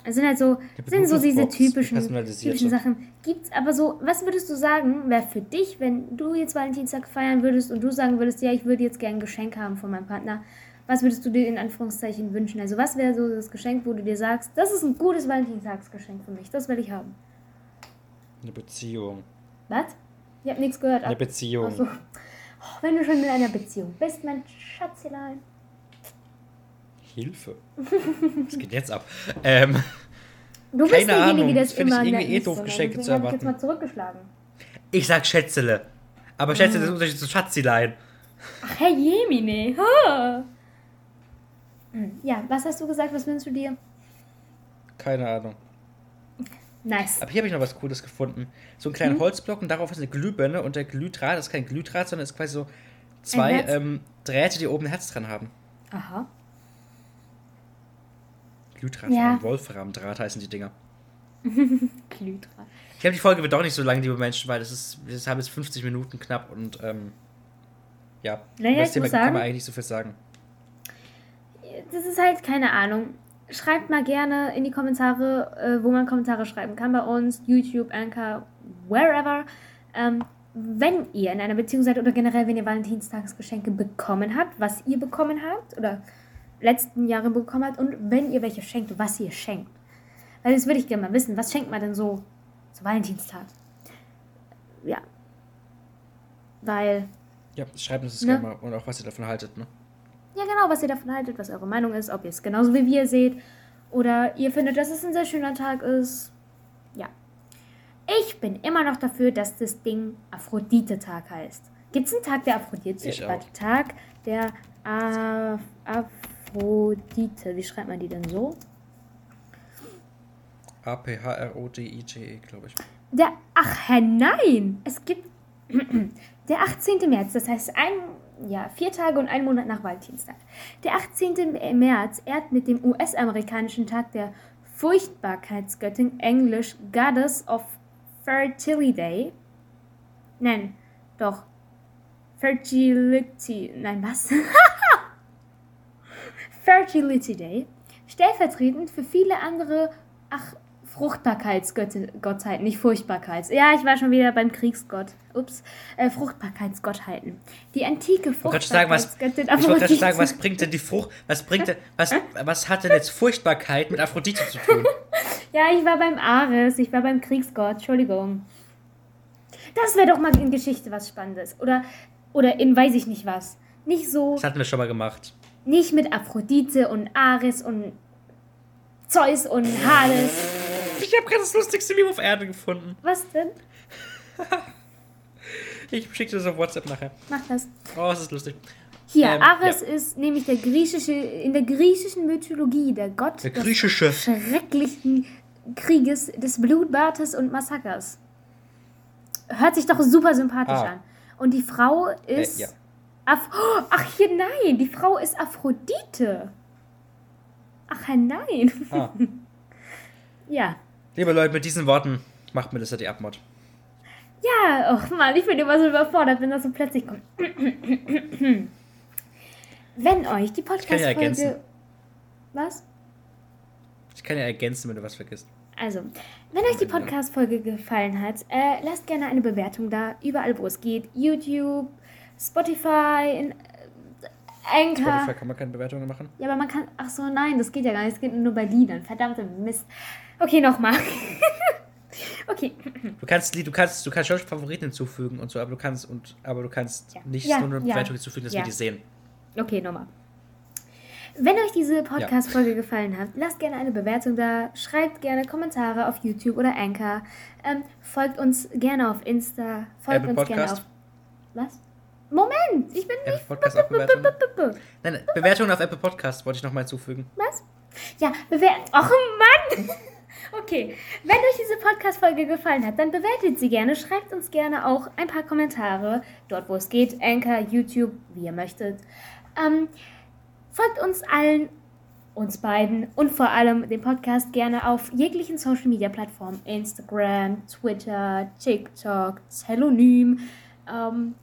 Es sind halt so, sind so diese typischen, typischen Sachen. Gibt's aber so, was würdest du sagen, wäre für dich, wenn du jetzt Valentinstag feiern würdest und du sagen würdest, ja, ich würde jetzt gerne ein Geschenk haben von meinem Partner. Was würdest du dir in Anführungszeichen wünschen? Also was wäre so das Geschenk, wo du dir sagst, das ist ein gutes Valentinstagsgeschenk für mich, das will ich haben. eine Beziehung. Was? Ich habe nichts gehört. Eine Beziehung. Ach so. Oh, wenn du schon in einer Beziehung bist, mein Schatzelein. Hilfe. Was geht jetzt ab? Ähm, Du bist Keine derjenige, Ahnung, der das es find ich immer irgendwie eh doof, Deswegen zu hab ich jetzt erwarten. mal zurückgeschlagen. ich sag Schätzele. Aber Schätzele ist ein Unterschied zu Schatzilein. Ach, Herr Jemine. Ha. Hm, Ja, was hast du gesagt? Was wünschst du dir? Keine Ahnung. Nice. Aber hier habe ich noch was Cooles gefunden. So einen kleinen Mhm. Holzblock und darauf ist eine Glühbirne und der Glühdraht ist kein Glühdraht, sondern ist quasi so zwei ähm, Drähte, die oben ein Herz dran haben. Aha. Glühdraht, Ja. Wolframdraht heißen die Dinger. Glühdraht. Ich glaube, die Folge wird doch nicht so lang, liebe Menschen, weil das ist, wir haben jetzt 50 Minuten knapp und ähm, ja, Naja, über das Thema muss kann sagen- man eigentlich nicht so viel sagen. Das ist halt keine Ahnung. Schreibt mal gerne in die Kommentare, äh, wo man Kommentare schreiben kann bei uns, YouTube, Anchor, wherever. Ähm, wenn ihr in einer Beziehung seid oder generell, wenn ihr Valentinstagsgeschenke bekommen habt, was ihr bekommen habt oder letzten Jahre bekommen habt und wenn ihr welche schenkt, was ihr schenkt. Weil das würde ich gerne mal wissen. Was schenkt man denn so zu Valentinstag? Ja. Weil Ja, schreibt uns das Ne? gerne mal und auch, was ihr davon haltet, ne? Ja, genau, was ihr davon haltet, was eure Meinung ist, ob ihr es genauso wie wir seht oder ihr findet, dass es ein sehr schöner Tag ist. Ja. Ich bin immer noch dafür, dass das Ding Aphrodite-Tag heißt. Gibt es einen Tag der Aphrodite? Ich auch. Warte, Tag der A Aphrodite. Wie schreibt man die denn so? A-P-H-R-O-D-I-T-E, glaube ich. Der, ach, hä, nein! Es gibt der 18. März, das heißt ein, ja, vier Tage und ein Monat nach Valentinstag. Der 18. März ehrt mit dem US-amerikanischen Tag der Furchtbarkeitsgöttin, englisch Goddess of Fertility. Nein, doch. Fertility. Nein, was? Fertility Day. Stellvertretend für viele andere, ach, Fruchtbarkeitsgottheiten, nicht Furchtbarkeits. Ja, ich war schon wieder beim Kriegsgott. Ups. Äh, Fruchtbarkeitsgottheiten. Die antike Fruchtbarkeitsgöttin ich wollte gerade sagen, was bringt denn die Frucht, was bringt denn, was, was hat denn jetzt Furchtbarkeit mit Aphrodite zu tun? Ja, ich war beim Ares, ich war beim Kriegsgott, Entschuldigung. Das wäre doch mal in Geschichte was Spannendes. Oder, oder in weiß ich nicht was. Nicht so, Das hatten wir schon mal gemacht. Nicht mit Aphrodite und Ares und Zeus und Hades. Ich habe gerade das lustigste Meme auf Erde gefunden. Was denn? Ich schicke dir das auf WhatsApp nachher. Mach das. Oh, das ist lustig. Hier, Ähm, Ares ja. ist nämlich der griechische, in der griechischen Mythologie der Gott Der des griechische. schrecklichen Krieges, des Blutbates und Massakers. Hört sich doch super sympathisch Ah. an. Und die Frau ist. ja. Af oh, ach hier, nein, die Frau ist Aphrodite. Ach nein. Ah. Ja. Liebe Leute, mit diesen Worten macht mir das ja die Abmod. Ja, oh Mann, ich bin immer so überfordert, wenn das so plötzlich kommt. Wenn euch die kann ja. Podcast-Folge. Was? Ich kann ja ergänzen, wenn du was vergisst. Also, wenn euch die Podcast-Folge gefallen hat, äh, lasst gerne eine Bewertung da, überall wo es geht. YouTube, Spotify, in, äh, Anchor. Spotify kann man keine Bewertungen machen. Ja, aber man kann. Ach so, nein, das geht ja gar nicht. Es geht nur bei Liedern. Verdammte Mist. Okay, nochmal. okay. Du kannst, du kannst, du kannst schon Favoriten hinzufügen und so, aber du kannst und aber du kannst Ja. nicht Ja, nur eine ja. Bewertung hinzufügen, dass wir die sehen. Okay, nochmal. Wenn euch diese Podcast-Folge gefallen hat, lasst gerne eine Bewertung da, schreibt gerne Kommentare auf YouTube oder Anchor, ähm, folgt uns gerne auf Insta, folgt Apple uns gerne Podcast? auf. Was? Moment, ich bin Apple nicht. Podcast auch Bewertungen? Was? Nein, Bewertungen auf Apple Podcast wollte ich noch mal hinzufügen. Ja, bewertet. Och Mann! Okay, wenn euch diese Podcast-Folge gefallen hat, dann bewertet sie gerne, schreibt uns gerne auch ein paar Kommentare, dort wo es geht, Anchor, YouTube, wie ihr möchtet. Ähm, folgt uns allen, uns beiden und vor allem dem Podcast gerne auf jeglichen Social-Media-Plattformen, Instagram, Twitter, TikTok, Telonym. Ähm,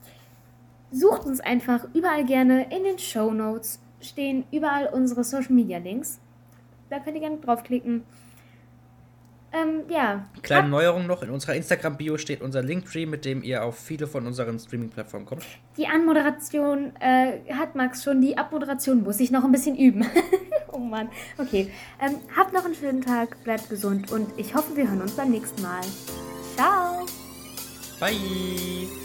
sucht uns einfach überall gerne in den Show Notes, stehen überall unsere Social-Media-Links. Da könnt ihr gerne draufklicken. Ähm, ja. Kleine Neuerung noch, in unserer Instagram-Bio steht unser Linktree, mit dem ihr auf viele von unseren Streaming-Plattformen kommt. Die Anmoderation äh, hat Max schon. Die Abmoderation muss ich noch ein bisschen üben. oh Mann. Okay. Ähm, habt noch einen schönen Tag, bleibt gesund und ich hoffe, wir hören uns beim nächsten Mal. Ciao. Bye!